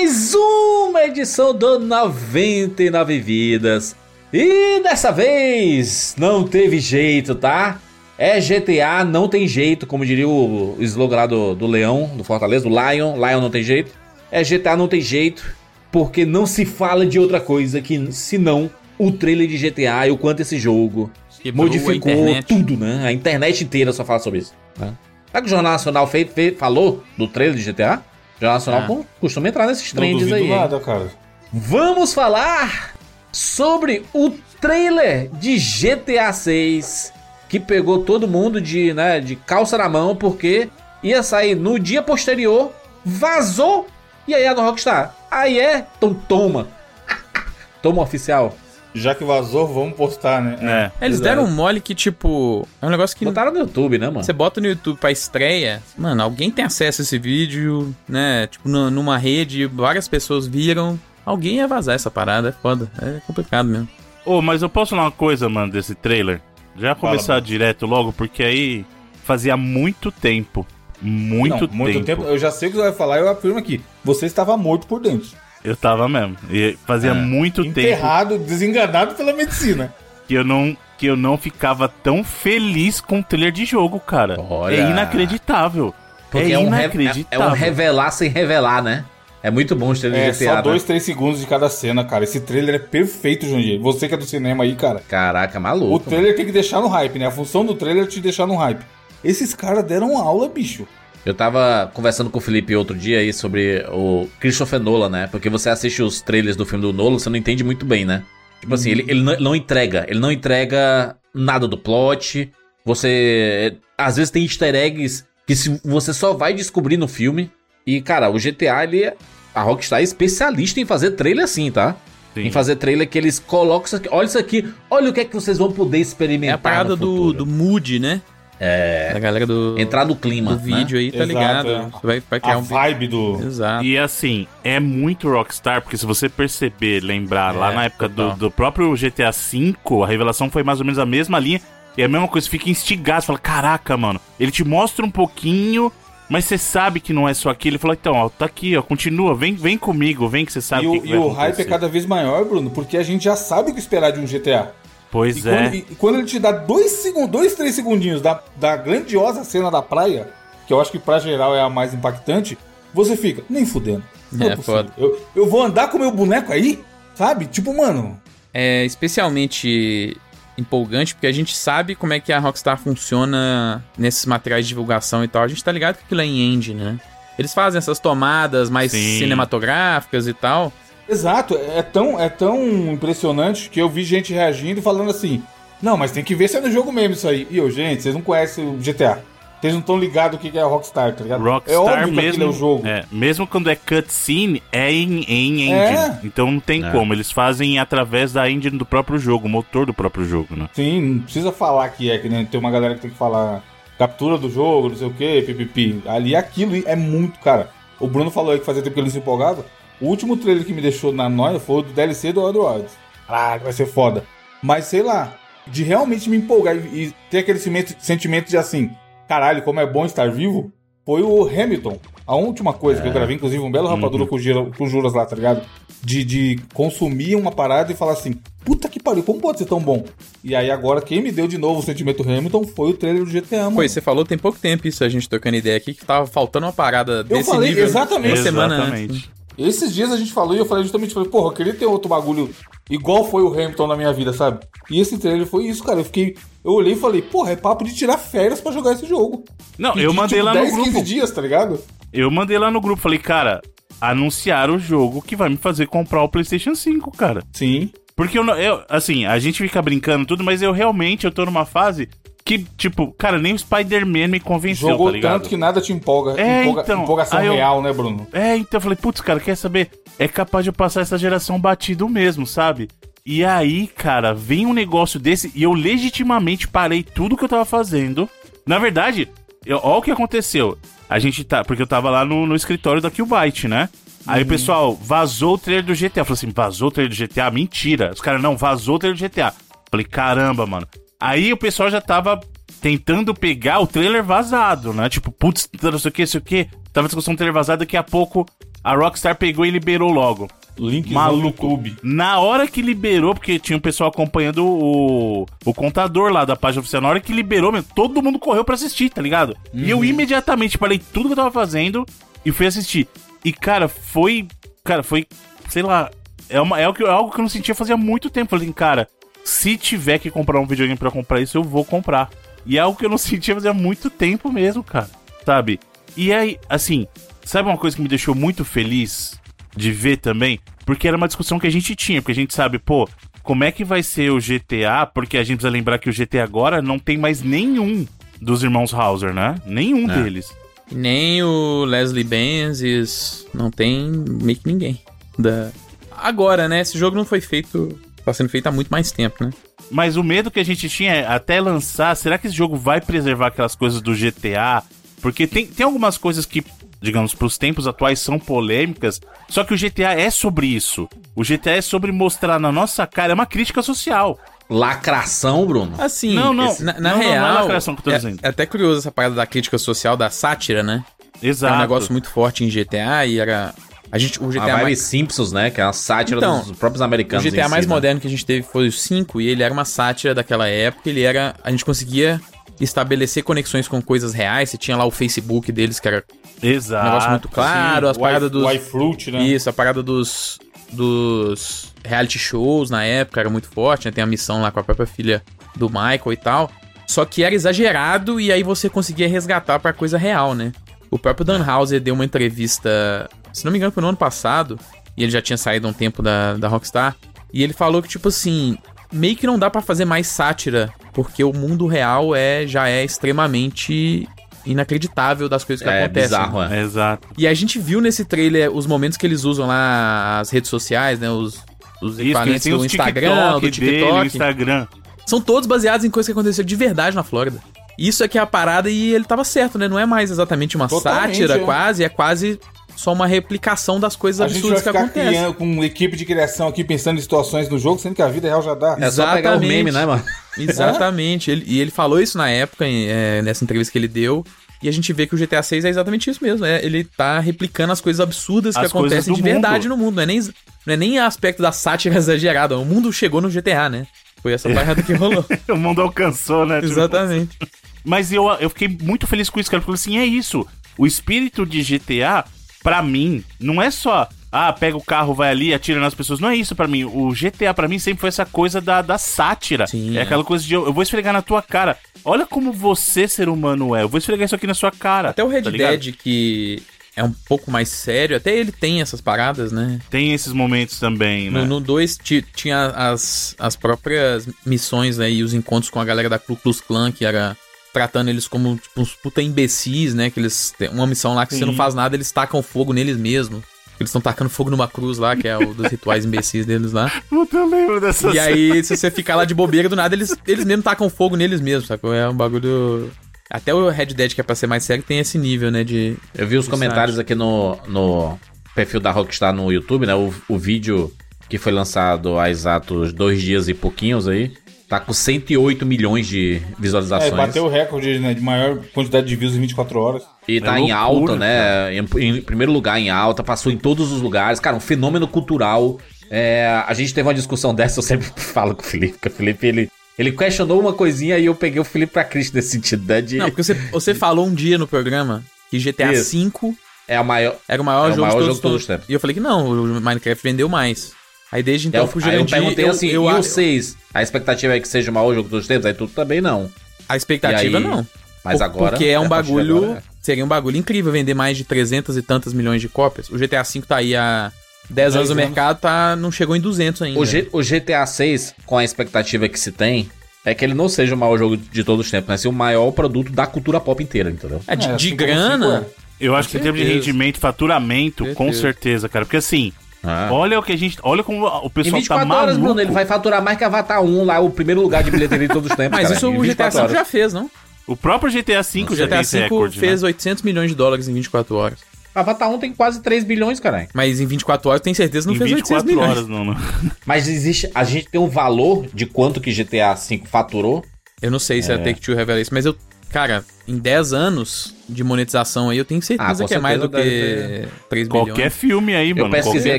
Mais uma edição do 99 Vidas. E dessa vez não teve jeito, tá? É GTA, não tem jeito, como diria o slogan lá do, do Leão, do Fortaleza, do Lion. Lion não tem jeito. É GTA, não tem jeito, porque não se fala de outra coisa que senão o trailer de GTA e o quanto esse jogo Quebrou modificou tudo, né? A internet inteira só fala sobre isso. Né? Sabe que o Jornal Nacional fe- fe- falou do trailer de GTA? Jornal Nacional Ah. co- costuma entrar nesses trends aí. nada, cara. Vamos falar sobre o trailer de GTA 6 que pegou todo mundo de, né, de calça na mão porque ia sair no dia posterior, vazou e aí é no Rockstar. Aí é, então toma. <laughs> toma oficial. Já que vazou, vamos postar, né? É. Eles Exato. deram um mole que, tipo, é um negócio que Botaram no YouTube, né, mano? você bota no YouTube pra estreia, mano, alguém tem acesso a esse vídeo, né? Tipo, nu- numa rede, várias pessoas viram. Alguém ia vazar essa parada, é foda. É complicado mesmo. Ô, mas eu posso falar uma coisa, mano, desse trailer? Já começar mano. direto logo, porque aí fazia muito tempo. Muito, Não, muito tempo. Eu já sei o que você vai falar, eu afirmo aqui. Você estava morto por dentro. Eu tava mesmo. E fazia muito tempo Enterrado, desenganado pela medicina. que eu não que eu não ficava tão feliz com o trailer de jogo, cara. Olha. É inacreditável. Porque é, é, um, re- inacreditável. é um revelar sem revelar, né? É muito bom os trailers É, de GTA, só dois, né? três segundos de cada cena, cara. Esse trailer é perfeito, Jandir. Você que é do cinema aí, cara. Caraca, O maluco. trailer tem que deixar no hype, né? A função do trailer é te deixar no hype. Esses caras deram aula, bicho. Eu tava conversando com o Felipe outro dia aí sobre o Christopher Nolan, né? Porque você assiste os trailers do filme do Nolan, você não entende muito bem, né? Tipo assim, ele, ele não, não entrega. Ele não entrega nada do plot. Você. Às vezes tem easter eggs que se, você só vai descobrir no filme. E, cara, o GTA, ele é. A Rockstar é especialista em fazer trailer assim, tá? Sim. Em fazer trailer que eles colocam isso aqui. Olha isso aqui. Olha o que é que vocês vão poder É experimentar. a parada do, do mood, né? É. Da galera do, Entrar no clima. do né? vídeo aí, tá Exato, ligado? é. Vai, vai criar A um. vibe do. Exato. E assim, é muito Rockstar, porque se você perceber, lembrar, lá É, na época do, do próprio GTA V, a revelação foi mais ou menos a mesma linha. E é a mesma coisa, você fica instigado, você fala, caraca, mano, ele te mostra um pouquinho, mas você sabe que não é só aquilo. Ele falou, então, ó, tá aqui, ó, continua, vem, vem comigo, vem que você sabe E o o, que, que e vai o hype é acontecer." cada vez maior, Bruno, porque a gente já sabe o que esperar de um GTA. Pois E é. quando, e quando ele te dá dois, segundos, dois três segundinhos da, da grandiosa cena da praia, que eu acho que pra geral é a mais impactante, você fica, nem fudendo. Não é, É, foda. Eu, eu vou andar com meu boneco aí? Sabe? Tipo, mano. É especialmente empolgante porque a gente sabe como é que a Rockstar funciona nesses materiais de divulgação e tal. A gente tá ligado que aquilo é em engine, né? Eles fazem essas tomadas mais Sim. cinematográficas e tal. Exato, é tão, é tão impressionante que eu vi gente reagindo e falando assim: Não, mas tem que ver se é no jogo mesmo isso aí. E eu, gente, vocês não conhecem o GTA. Vocês não estão ligados o que é Rockstar, tá ligado? Rockstar é óbvio que mesmo, é o jogo. é, mesmo quando é cutscene, é em, em engine. É. Então não tem É. como, eles fazem através da engine do próprio jogo, o motor do próprio jogo, né? Sim, não precisa falar que é, que nem tem uma galera que tem que falar captura do jogo, não sei o que, pipipi. Ali aquilo é muito, cara. O Bruno falou aí que fazia tempo que ele não se empolgava. O último trailer que me deixou na noia foi o do DLC do Outer Wilds. Caraca, vai ser foda. Mas sei lá, de realmente me empolgar e, ter aquele sentimento, de assim, caralho, como é bom estar vivo, foi o Hamilton. A última coisa que eu gravei, inclusive, um belo rapadura com, o Gira- com Juras lá, tá ligado? De, de consumir uma parada e falar assim, puta que pariu, como pode ser tão bom? E aí agora, quem me deu de novo o sentimento Hamilton foi o trailer do GTA, mano. Pois, você falou tem pouco tempo isso, a gente trocando ideia aqui, que tava faltando uma parada desse falei nível. exatamente. Uma semana Exatamente. antes. Esses dias a gente falou e eu falei justamente, falei, porra, eu queria ter outro bagulho igual foi o Hamilton na minha vida, sabe? E esse trailer foi isso, cara. Eu fiquei. Eu olhei e falei, porra, é papo de tirar férias pra jogar esse jogo. Não, eu de, mandei tipo, lá 10, no grupo. 15 dias, tá ligado? Eu mandei lá no grupo, falei, cara, anunciar o jogo que vai me fazer comprar o PlayStation 5, cara. Sim. Porque eu, eu assim, a gente fica brincando tudo, mas eu realmente eu tô numa fase que, tipo, cara, nem o Spider-Man me convenceu, Jogou tá ligado? tanto que nada te empolga. É, Empolga- então, empolgação eu- real, né, Bruno? É, então eu falei, putz, cara, quer saber? É capaz de eu passar essa geração batido mesmo, sabe? E aí, cara, vem um negócio desse e eu legitimamente parei tudo que eu tava fazendo. Na verdade, eu, ó o que aconteceu. A gente tá. Porque eu tava lá no, no escritório da Killbyte, né? Aí o pessoal vazou o trailer do GTA. Falou assim: vazou o trailer do GTA? Mentira. Os caras, não, vazou o trailer do GTA. Falei, caramba, mano. Aí o pessoal já tava tentando pegar o trailer vazado, né? Tipo, putz, não sei o que, não sei o que. Tava discussão do trailer vazado, daqui a pouco a Rockstar pegou e liberou logo. Link Maluco. no YouTube. Na hora que liberou, porque tinha um pessoal acompanhando o, o contador lá da página oficial, na hora que liberou, meu, todo mundo correu pra assistir, tá ligado? E eu imediatamente parei tudo que eu tava fazendo e fui assistir. E, cara, foi. Cara, foi. Sei lá. É, uma, é algo que- é algo que eu não sentia fazia muito tempo. Falei assim, cara, se tiver que comprar um videogame pra comprar isso, eu vou comprar. E é algo que eu não <laughs> sentia fazia muito tempo mesmo, cara. Sabe? E aí, assim, sabe uma coisa que me deixou muito feliz de ver também? Porque era uma discussão que a gente tinha, porque a gente sabe, pô, como é que vai ser o GTA? Porque a gente precisa lembrar que o GTA agora não tem mais nenhum dos irmãos Hauser, né? Nenhum É. deles. Nem o Leslie Benzies, não tem meio que ninguém. Da... Agora, né? Esse jogo não foi feito. Tá sendo feito há muito mais tempo, né? Mas o medo que a gente tinha é até lançar, será que esse jogo vai preservar aquelas coisas do GTA? Porque tem, tem algumas coisas que, digamos, pros tempos atuais são polêmicas, só que o GTA é sobre isso. O GTA é sobre mostrar na nossa cara, é uma crítica social. Lacração, Bruno. Assim, Não, não. esse- na, na Não, não, não é real. lacração que eu tô é, dizendo. é até curioso essa parada da crítica social, da sátira, né? Exato. É um negócio muito forte em GTA e era A gente, o A GTA vibe mais, Simpsons, né? Que é uma sátira Então, dos próprios o americanos. GTA em mais si, né? moderno que a gente teve foi o 5 e ele era uma sátira daquela época. Ele era. A gente conseguia estabelecer conexões com coisas reais. Você tinha lá o Facebook deles, que era Exato. um negócio muito claro, Sim, as o paradas dos. O iFruit, né? Isso, a parada dos. dos reality shows na época era muito forte, né? Tem a missão lá com a própria filha do Michael e tal. Só que era exagerado e aí você conseguia resgatar pra coisa real, né? O próprio Dan Houser deu uma entrevista, se não me engano, foi no ano passado, e ele já tinha saído há um tempo da, da Rockstar, e ele falou que, tipo assim, meio que não dá pra fazer mais sátira, porque o mundo real é já é extremamente inacreditável das coisas que É acontecem. bizarro, é. Exato. E a gente viu nesse trailer os momentos que eles usam lá as redes sociais, né? Os, os equipamentos do os Instagram, do TikTok dele, TikTok. o Instagram. São todos baseados em coisas que aconteceram de verdade na Flórida. Isso é que é a parada e ele tava certo, né? Não é mais exatamente uma Totalmente, sátira, é. quase, é quase só uma replicação das coisas A gente vai absurdas que acontecem. criando com uma equipe de criação aqui pensando em situações no jogo, sendo que a vida real já dá. É só pegar o Exatamente. meme, né, mano? <laughs> Exatamente. Ele- e ele falou isso na época, em- é, nessa entrevista que ele deu. E a gente vê que o GTA 6 é exatamente isso mesmo. É, ele tá replicando as coisas absurdas que As coisas acontecem de verdade mundo. no mundo. Não é, nem, não é nem aspecto da sátira <laughs> exagerada. O mundo chegou no GTA, né? Foi essa parada que rolou. <laughs> O mundo alcançou, né? Tipo, Exatamente. Mas eu, eu fiquei muito feliz com isso, cara. Porque assim, é isso. O espírito de GTA, pra mim, não é só. Ah, pega o carro, vai ali, atira nas pessoas. Não é isso pra mim. O GTA pra mim sempre foi essa coisa da, da sátira. Sim, é é. aquela coisa de eu, eu vou esfregar na tua cara. Olha como você, ser humano, é. Eu vou esfregar isso aqui na sua cara. Até o Red tá? Dead, que é um pouco mais sério, até ele tem essas paradas, né? Tem esses momentos também, né? No 2 tinha as, as próprias missões né, e os encontros com a galera da Ku Klux Klan, que era tratando eles como tipo, uns puta imbecis, né? Que eles têm uma missão lá que você não faz nada, eles tacam fogo neles mesmos. Eles estão tacando fogo numa cruz lá, que é o dos <laughs> rituais imbecis deles lá. Puta, eu lembro dessa E aí, se você ficar lá de bobeira do nada, eles, eles mesmo tacam fogo neles mesmos, sacou? É um bagulho. Até o Red Dead, que é pra ser mais sério, tem esse nível, né? De. Eu vi os comentários aqui no, no perfil da Rockstar no YouTube, né? O, o vídeo que foi lançado há exatos dois dias e pouquinhos aí. Tá com 108 milhões de É, visualizações. bateu o recorde né, de maior quantidade de views em 24 horas. E tá É em loucura, alta, né? Em, em primeiro lugar em alta, passou em todos os lugares. Cara, um fenômeno cultural. É, a gente teve uma discussão dessa, eu sempre <laughs> falo com o Felipe, porque o Felipe, ele, ele questionou uma coisinha e eu peguei o Felipe pra Cristo nesse sentido, né? De, Não, porque você, você <laughs> falou um dia no programa que GTA. V é a maior... era o maior É o jogo maior de todos, jogo de os todos os tempos. E eu falei que não, o Minecraft vendeu mais. Aí desde então É, eu fui aí eu perguntei assim, eu, e eu- o 6? A expectativa é que seja o maior jogo dos tempos? Aí tudo também não. A expectativa E aí- não. Mas Por- agora... Porque é um partir de bagulho. agora, Seria um bagulho incrível vender mais de 300 e tantas milhões de cópias. O GTA V tá aí há 10 anos no anos. mercado, tá, não chegou em 200 ainda. O, G- o GTA 6, com a expectativa que se tem, é que ele não seja o maior jogo de todos os tempos, mas sim o maior produto da cultura pop inteira, entendeu? É, de, É, de grana. Eu acho que em termos de certeza. rendimento, faturamento, com Certeza. certeza, cara. Porque assim, Ah. olha o que a gente. Olha como o Em pessoal tá 24 maluco. horas, Bruno, ele vai faturar mais que Avatar 1 lá, o primeiro lugar de bilheteria de todos os tempos. Mas cara, isso em o GTA 24 V já fez, não? O próprio GTA V O já GTA tem esse V recorde, fez né? 800 milhões de dólares em 24 horas. Avatar 1 tem quase 3 bilhões, caralho. Mas em 24 horas, tem certeza que não Em fez 800 24 milhões. horas, não, não. <laughs> Mas existe. A gente tem um valor de quanto que GTA V faturou. Eu não sei se a É. Take-Two revela isso, mas eu... Cara, em 10 anos de monetização aí, eu tenho certeza Ah, que é mais do que deve 3 Qualquer bilhões. filme aí, Eu mano. pesquisei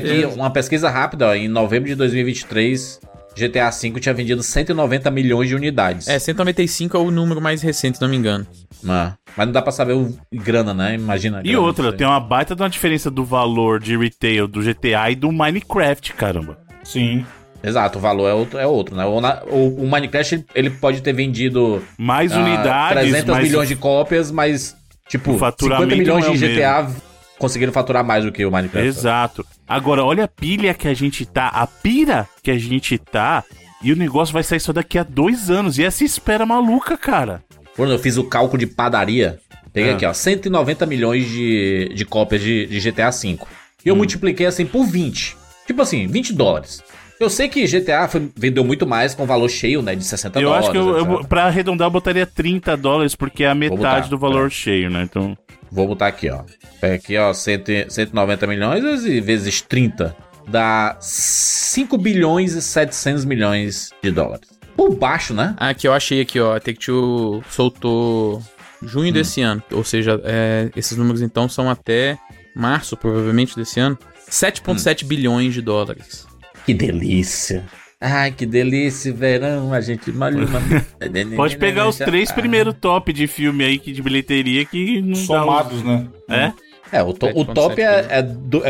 qualquer- aqui, uma pesquisa rápida, ó, em novembro de 2023, GTA V tinha vendido 190 milhões de unidades. É, 195 é o número mais recente, se não me engano. Ah, mas não dá pra saber o grana, né? Imagina. E outra, tem uma baita de uma diferença do valor de retail do GTA e do Minecraft, caramba. Sim. Exato, o valor é outro, é outro né? O, na- o- o Minecraft ele- pode ter vendido Mais ah, unidades, 300 mas milhões de cópias, mas tipo, O faturamento 50 milhões é de GTA conseguiram faturar mais do que o Minecraft. Exato. Agora, olha a pilha que a gente tá, a pira que a gente tá, e o negócio vai sair só daqui a dois anos. E essa espera maluca, cara. Quando eu fiz o cálculo de padaria, peguei Ah. aqui, ó, 190 milhões de, de cópias de, de GTA V. E eu multipliquei assim por 20. Tipo assim, 20 dólares. Eu sei que GTA foi- vendeu muito mais com valor cheio, né? De 60 eu dólares. acho que eu, eu, etc. pra arredondar, eu botaria 30 dólares, porque é a metade botar, do valor é. cheio, né? Então. Vou botar aqui, ó. Pega aqui, ó, 100, 190 milhões vezes- vezes 30. Dá 5 bilhões e 700 milhões de dólares. Por baixo, né? Ah, aqui eu achei aqui, ó. A Take-Two soltou junho desse ano. Ou seja, é, esses números então são até março, provavelmente, desse ano, 7,7 bilhões de dólares. Que delícia. Ai, que delícia, verão, a gente malha uma... <laughs> Pode pegar os três primeiros top de filme aí que de bilheteria que não dá Somados, né? um- É? É, o, to- o 7.7 top é, é,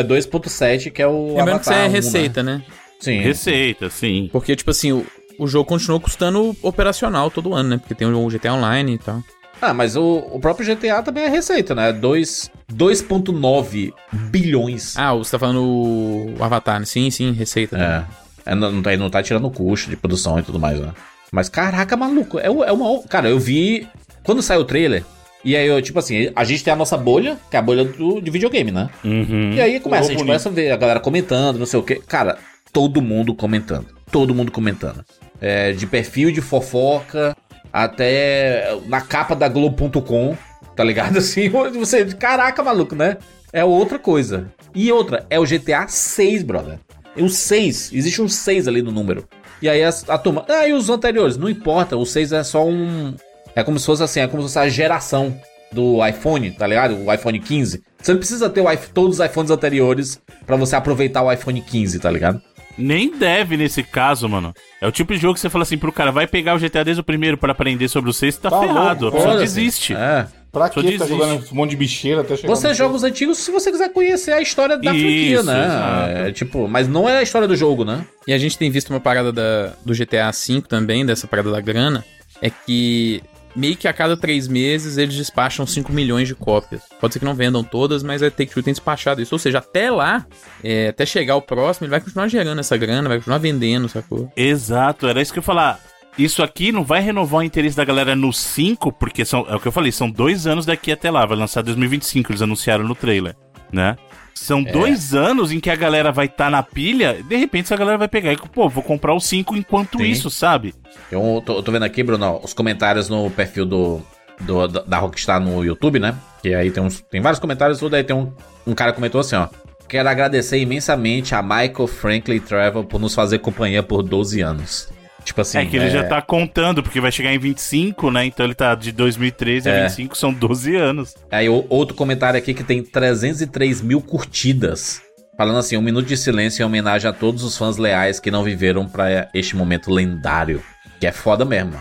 é 2.7, que é o Lembrando que isso Avatar é 1, né? receita, né? Sim. Receita, sim. Porque, tipo assim, o, o jogo continuou custando operacional todo ano, né? Porque tem o GTA Online e tal. Ah, mas o, o próprio GTA também é receita, né? Dois- 2.9 bilhões. Ah, você tá falando o, o Avatar, né? Sim, sim, receita. né? É. É, não, não tá, não tá tirando custo de produção e tudo mais, né? Mas caraca, maluco, é, o- é uma. Cara, eu vi. Quando saiu o trailer, e aí eu, tipo assim, a gente tem a nossa bolha, que é a bolha do, de videogame, né? Uhum. E aí começa, a gente bonito. começa a ver a galera comentando, não sei o quê. Cara, todo mundo comentando. Todo mundo comentando. É, de perfil de fofoca até na capa da Globo.com, tá ligado? <laughs> Assim, onde você. Caraca, maluco, né? É outra coisa. E outra, é o GTA 6, brother. É o 6. Existe um 6 ali no número. E aí a, a turma. Ah, e os anteriores? Não importa. O 6 é só um. É como se fosse assim, é como se fosse a geração do iPhone, tá ligado? O iPhone 15. Você não precisa ter o todos os iPhones anteriores pra você aproveitar o iPhone 15, tá ligado? Nem deve nesse caso, mano. É o tipo de jogo que você fala assim pro cara, vai pegar o GTA desde o primeiro pra aprender sobre o 6, tá, Tá ferrado. louco, Só Foda-se. desiste. É. Pra que tá jogando um monte de bicheira até chegar Você no- joga os antigos se você quiser conhecer a história da Isso, franquia, né? exato. É, tipo, mas não é a história do jogo, né? E a gente tem visto uma parada da, do GTA V também, dessa parada da grana, é que meio que a cada três meses eles despacham 5 milhões de cópias. Pode ser que não vendam todas, mas a Take-Two tem despachado isso. Ou seja, até lá, é, até chegar o próximo, ele vai continuar gerando essa grana, vai continuar vendendo, sacou? Exato, era isso que eu ia falar. Isso aqui não vai renovar o interesse da galera no 5, porque são, é o que eu falei, são dois anos daqui até lá. Vai lançar 2025, eles anunciaram no trailer, né? São dois anos em que a galera vai estar na pilha, de repente essa galera vai pegar e, pô, vou comprar o 5 enquanto Sim. isso, sabe? Eu tô, eu tô vendo aqui, Bruno, os comentários no perfil do, do- da da Rockstar no YouTube, né? Que aí tem, uns, tem vários comentários, tudo aí tem um, um cara comentou assim, ó. Quero agradecer imensamente a Michael Franklin Travel por nos fazer companhia por 12 anos. Tipo assim. é que ele já tá contando, porque vai chegar em 25, né? Então ele tá de 2013 a É. 25, são 12 anos. Aí outro comentário aqui que tem 303 mil curtidas. Falando assim, um minuto de silêncio em homenagem a todos os fãs leais que não viveram pra este momento lendário. Que é foda mesmo.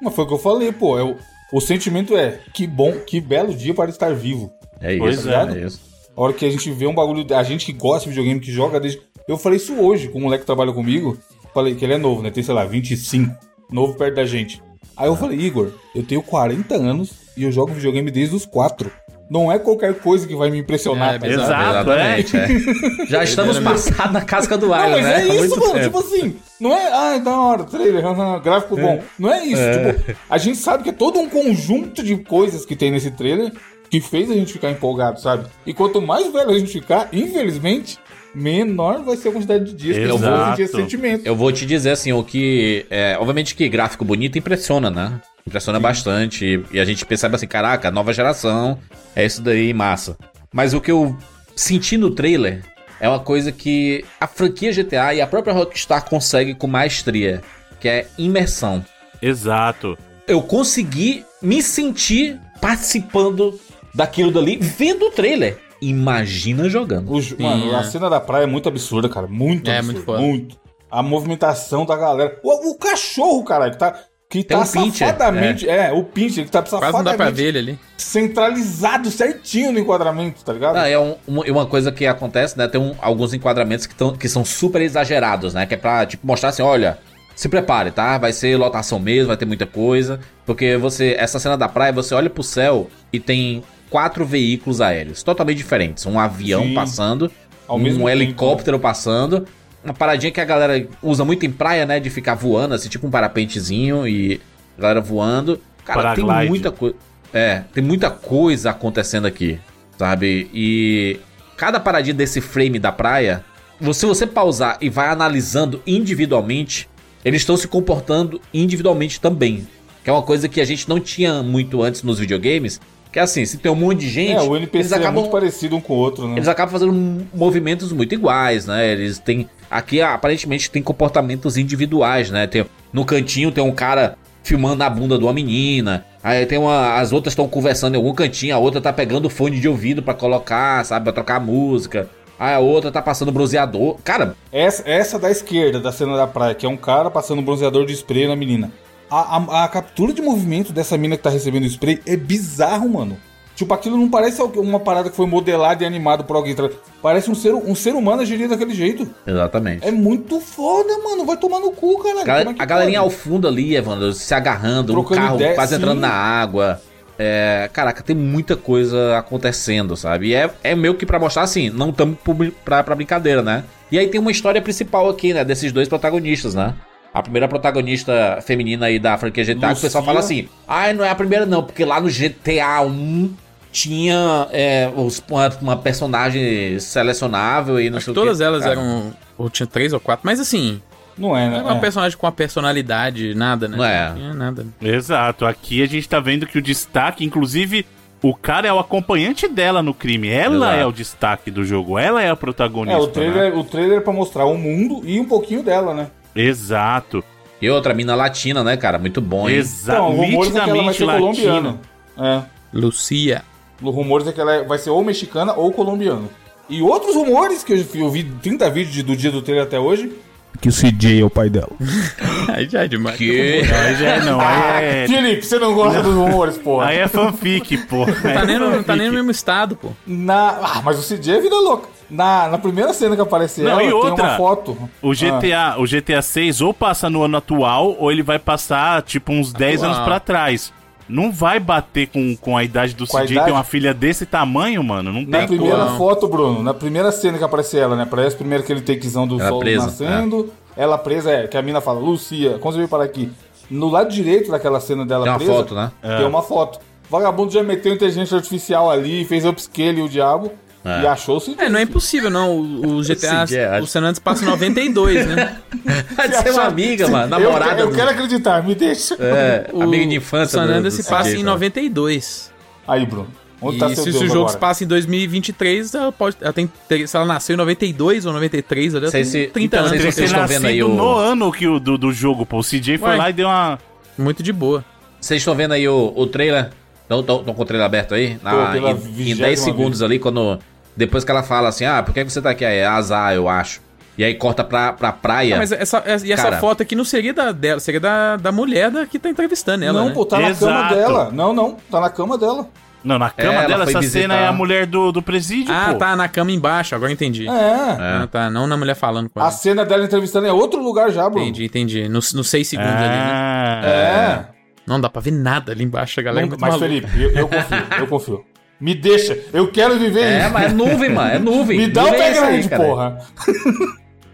Mas foi o que eu falei, pô. é o, sentimento é, que bom, que belo dia para estar vivo. É isso, Pois é. é. isso. A hora que a gente vê um bagulho, a gente que gosta de videogame, que joga desde. Eu falei isso hoje com um moleque que trabalha comigo. Falei que ele é novo, né? Tem, sei lá, 25. Novo perto da gente. Aí eu falei, Igor, eu tenho 40 anos e eu jogo videogame desde os 4. Não é qualquer coisa que vai me impressionar. É, tá Exato, é. é. <laughs> Já estamos passados na casca do Não, alho, mas né? é isso, mano. tempo. Tipo assim, não é, ah, da hora, trailer, <laughs> gráfico bom. Não é isso. Tipo, a gente sabe que é todo um conjunto de coisas que tem nesse trailer que fez a gente ficar empolgado, sabe? E quanto mais velho a gente ficar, infelizmente, menor vai ser a quantidade de dias que eu vou Exato. sentir esse sentimento. Eu vou te dizer assim, o que. É, obviamente que gráfico bonito impressiona, né? Impressiona bastante. E a gente percebe assim, caraca, nova geração, é isso daí, massa. Mas o que eu senti no trailer é uma coisa que a franquia GTA e a própria Rockstar consegue com maestria, que é imersão. Exato. Eu consegui me sentir participando daquilo dali, vendo o trailer. Imagina jogando. Mano, é. a cena da praia é muito absurda, cara. Muito É, absurda. muito foda. muito. A movimentação da galera. O, o cachorro, caralho, que tá. Que Tem tá um pincher, safadamente. É. o pincher, que tá Quase não dá pra safadamente ver ele ali. centralizado certinho no enquadramento, tá ligado? Ah, é um- uma, uma coisa que acontece, né? Tem um- alguns enquadramentos que, tão, que são super exagerados, né? Que é pra, tipo, mostrar assim, olha, se prepare, tá? Vai ser lotação mesmo, vai ter muita coisa. Porque você, essa cena da praia, você olha pro céu e tem quatro veículos aéreos totalmente diferentes. Um avião Sim. passando, Ao um mesmo tempo, helicóptero passando. Uma paradinha que a galera usa muito em praia, né? De ficar voando, assim, tipo um parapentezinho e a galera voando. Cara, tem muita coisa. É, tem muita coisa acontecendo aqui, sabe? E cada paradinha desse frame da praia, se você pausar e vai analisando individualmente, eles estão se comportando individualmente também. Que é uma coisa que a gente não tinha muito antes nos videogames. Que é assim, se tem um monte de gente. É, o NPC eles é acabam muito parecido um com o outro, né? eles acabam fazendo movimentos muito iguais, né? Eles têm. Aqui aparentemente tem comportamentos individuais, né? Tem, no cantinho tem um cara filmando a bunda de uma menina. Aí tem uma. As outras estão conversando em algum cantinho, a outra tá pegando fone de ouvido pra colocar, sabe? Pra trocar música. Aí a outra tá passando bronzeador. Cara, Essa, essa da esquerda, da cena da praia, que é um cara passando bronzeador de spray na menina. A, a, a captura de movimento dessa mina que tá recebendo o spray é bizarro, mano. Tipo, aquilo não parece uma parada que foi modelada e animado por alguém. tá? Parece um ser, um ser humano agiria daquele jeito. exatamente. É muito foda, mano. Vai tomar no cu, cara. Gal- é a galerinha ao fundo ali, Evandro, se agarrando, Trocando um carro ideia, quase sim. entrando na água. É, caraca, tem muita coisa acontecendo, sabe? E é, é meio que pra mostrar assim, não estamos pra, pra brincadeira, né? E aí tem uma história principal aqui, né? Desses dois protagonistas, né? A primeira protagonista feminina aí da franquia GTA, que o pessoal fala assim: ai, não é a primeira não, porque lá no GTA 1 tinha é, os- uma, uma personagem selecionável e não Acho sei que todas elas Cara, eram. Ou tinha três ou quatro, mas assim, Não é, não né? era uma É. personagem com a personalidade, nada, né? Não é. tinha nada. Exato. Aqui a gente tá vendo que o destaque, inclusive, o cara é o acompanhante dela no crime. Ela Exato. é o destaque do jogo. Ela é a É, protagonista. o né? trailer, o trailer é pra mostrar o mundo e um pouquinho dela, né? Exato. E outra, mina latina, né, cara? Muito bom, hein? Exato. Então, rumores é que ela vai ser colombiana. latina. É. Lucia. Os rumores é que ela vai ser ou mexicana ou colombiana. E outros rumores, que eu, vi 30 vídeos de- do dia do trailer até hoje, que o CJ é o pai dela. <laughs> Aí já é demais. Que... Aí já é, não. Aí é, Felipe, você não gosta dos rumores, porra. aí é fanfic, pô. Não tá, nem no, não tá nem no mesmo estado, pô. Na... Ah, mas o CJ é vida louca. Na, na primeira cena que aparece Não, ela, e tem outra? uma foto. O GTA, o GTA 6 ou passa no ano atual, ou ele vai passar, tipo, uns 10 Atual. anos pra trás. Não vai bater com, com a idade do Com CJ, idade? tem uma filha desse tamanho, mano. Não Na tem primeira como. foto, Bruno, na primeira cena que aparece ela, né? Parece primeiro aquele takezão do Ela sol presa, nascendo. Ela presa, é, que a mina fala, Lucia, quando você veio parar aqui? No lado direito daquela cena dela Tem uma presa, foto, né? tem uma foto. O vagabundo já meteu inteligência artificial ali, fez upscale e o diabo, É. e achou o CJ. É, não é impossível, não. O, o <laughs> GTA, Sim, é, o San Andreas passa em 92, né? <laughs> Pode ser uma amiga, mano. Eu, Namorada. quero- eu do- quero acreditar, me deixa. É, O amiga de infância. San do- Andreas do se passa em cara. 92. Aí, Bruno, onde e tá se, seu se o jogo agora? se passa em 2023, ela pode. Ela tem, se ela nasceu em 92 ou 93, ela Sei tem se- 30 então, anos. vocês estão vendo aí o- no ano que o, do, do jogo, pô. O CJ foi Ué. lá e deu uma... Muito de boa. Vocês estão vendo aí o, o trailer? Estão com o trailer aberto aí? Na, em, em vigésima 10 segundos vez. ali, quando. Depois que ela fala assim, ah, por que que você tá aqui? É azar, eu acho. E aí corta pra, pra praia. Ah, mas essa, essa- e essa foto aqui não seria da dela, seria da, da mulher da, que tá entrevistando ela. Não, né? pô, tá na cama dela. Não, não, tá na cama dela. Não, na cama ela dela, essa visitar- cena é a mulher do, do presídio, Ah, pô. tá na cama embaixo, agora eu entendi. É. Ah, tá, não na mulher falando com A ela. cena dela entrevistando é outro lugar já, Bruno. Entendi, entendi. Nos no 6 segundos ali, né? Ah, É. Não dá pra ver nada ali embaixo, a galera é Não- muito mas, maluca. Felipe, eu, eu confio, eu confio. Me deixa, eu quero viver É, isso. mas é nuvem, mano. É nuvem. Me dá o Nuvem é pé isso aí, porra.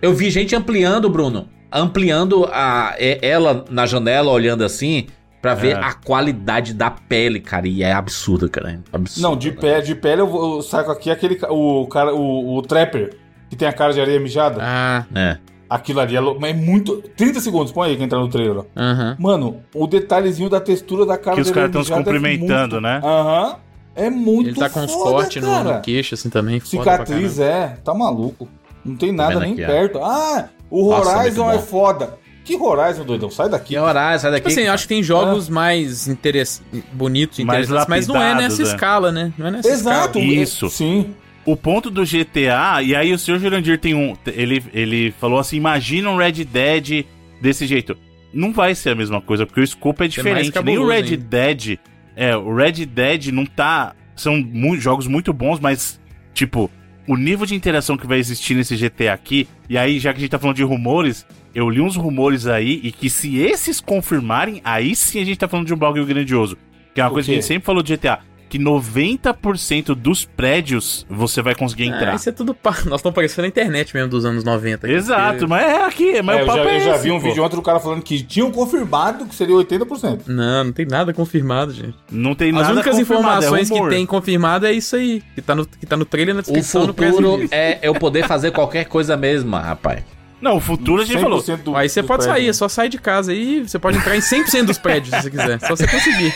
Eu vi gente ampliando, Bruno. Ampliando a, é- ela na janela, olhando assim, pra ver É. a qualidade da pele, cara. E é absurdo, cara. Absurdo. Não, de pé, de pele eu, eu saco aqui aquele o cara, o, o trapper que tem a cara de areia mijada. Ah, É. Aquilo ali é, é muito. 30 segundos, põe aí que entrar no trailer. aham. Mano, o detalhezinho da textura da cara Que os caras areia tão se é cumprimentando, muito- né? Aham. É muito Ele tá com uns foda, cortes no, no queixo, assim, também. Cicatriz, é. Tá maluco. Não tem nada nem aqui, perto. Ah, o Nossa, Horizon muito é bom. foda. Que Horizon, doidão? Sai daqui. Que horário, sai daqui. Tipo assim, eu acho que tem jogos mais interess... bonitos, Mais interessantes, mas não é nessa é. escala, né? Não é nessa Exato. escala. Isso. Sim. O ponto do GTA, e aí o Sr. Jurandir tem um. Ele, ele falou assim: imagina um Red Dead desse jeito. Não vai ser a mesma coisa, porque o escopo é É diferente. Nem o cabuloso Red ainda. Dead. É, o Red Dead não tá. São mu- jogos muito bons, mas, tipo, o nível de interação que vai existir nesse GTA aqui. E aí, já que a gente tá falando de rumores, eu li uns rumores aí, e que se esses confirmarem, aí sim a gente tá falando de um bagulho grandioso. Que é uma coisa que a gente sempre falou de GTA. Que 90% dos prédios você vai conseguir entrar. Ah, isso é tudo. Pa... <laughs> Nós estamos parecendo a internet mesmo dos anos 90. aqui, Exato, porque- mas é aqui, mas É, o eu papo já, é eu já esse, vi um pô. vídeo ontem do cara falando que tinham confirmado que seria 80%. Não, não tem nada confirmado, gente. Não tem As nada únicas confirmado, é informações que rumor. tem confirmado é isso aí. Que tá no, que tá no trailer, na O descrição, press futuro é eu poder fazer qualquer coisa mesmo, rapaz. Não, o futuro a gente falou. 100% do- Aí você pode prédio. sair, é só sair de casa aí. Você pode entrar em 100% dos prédios, se você quiser. Só você conseguir.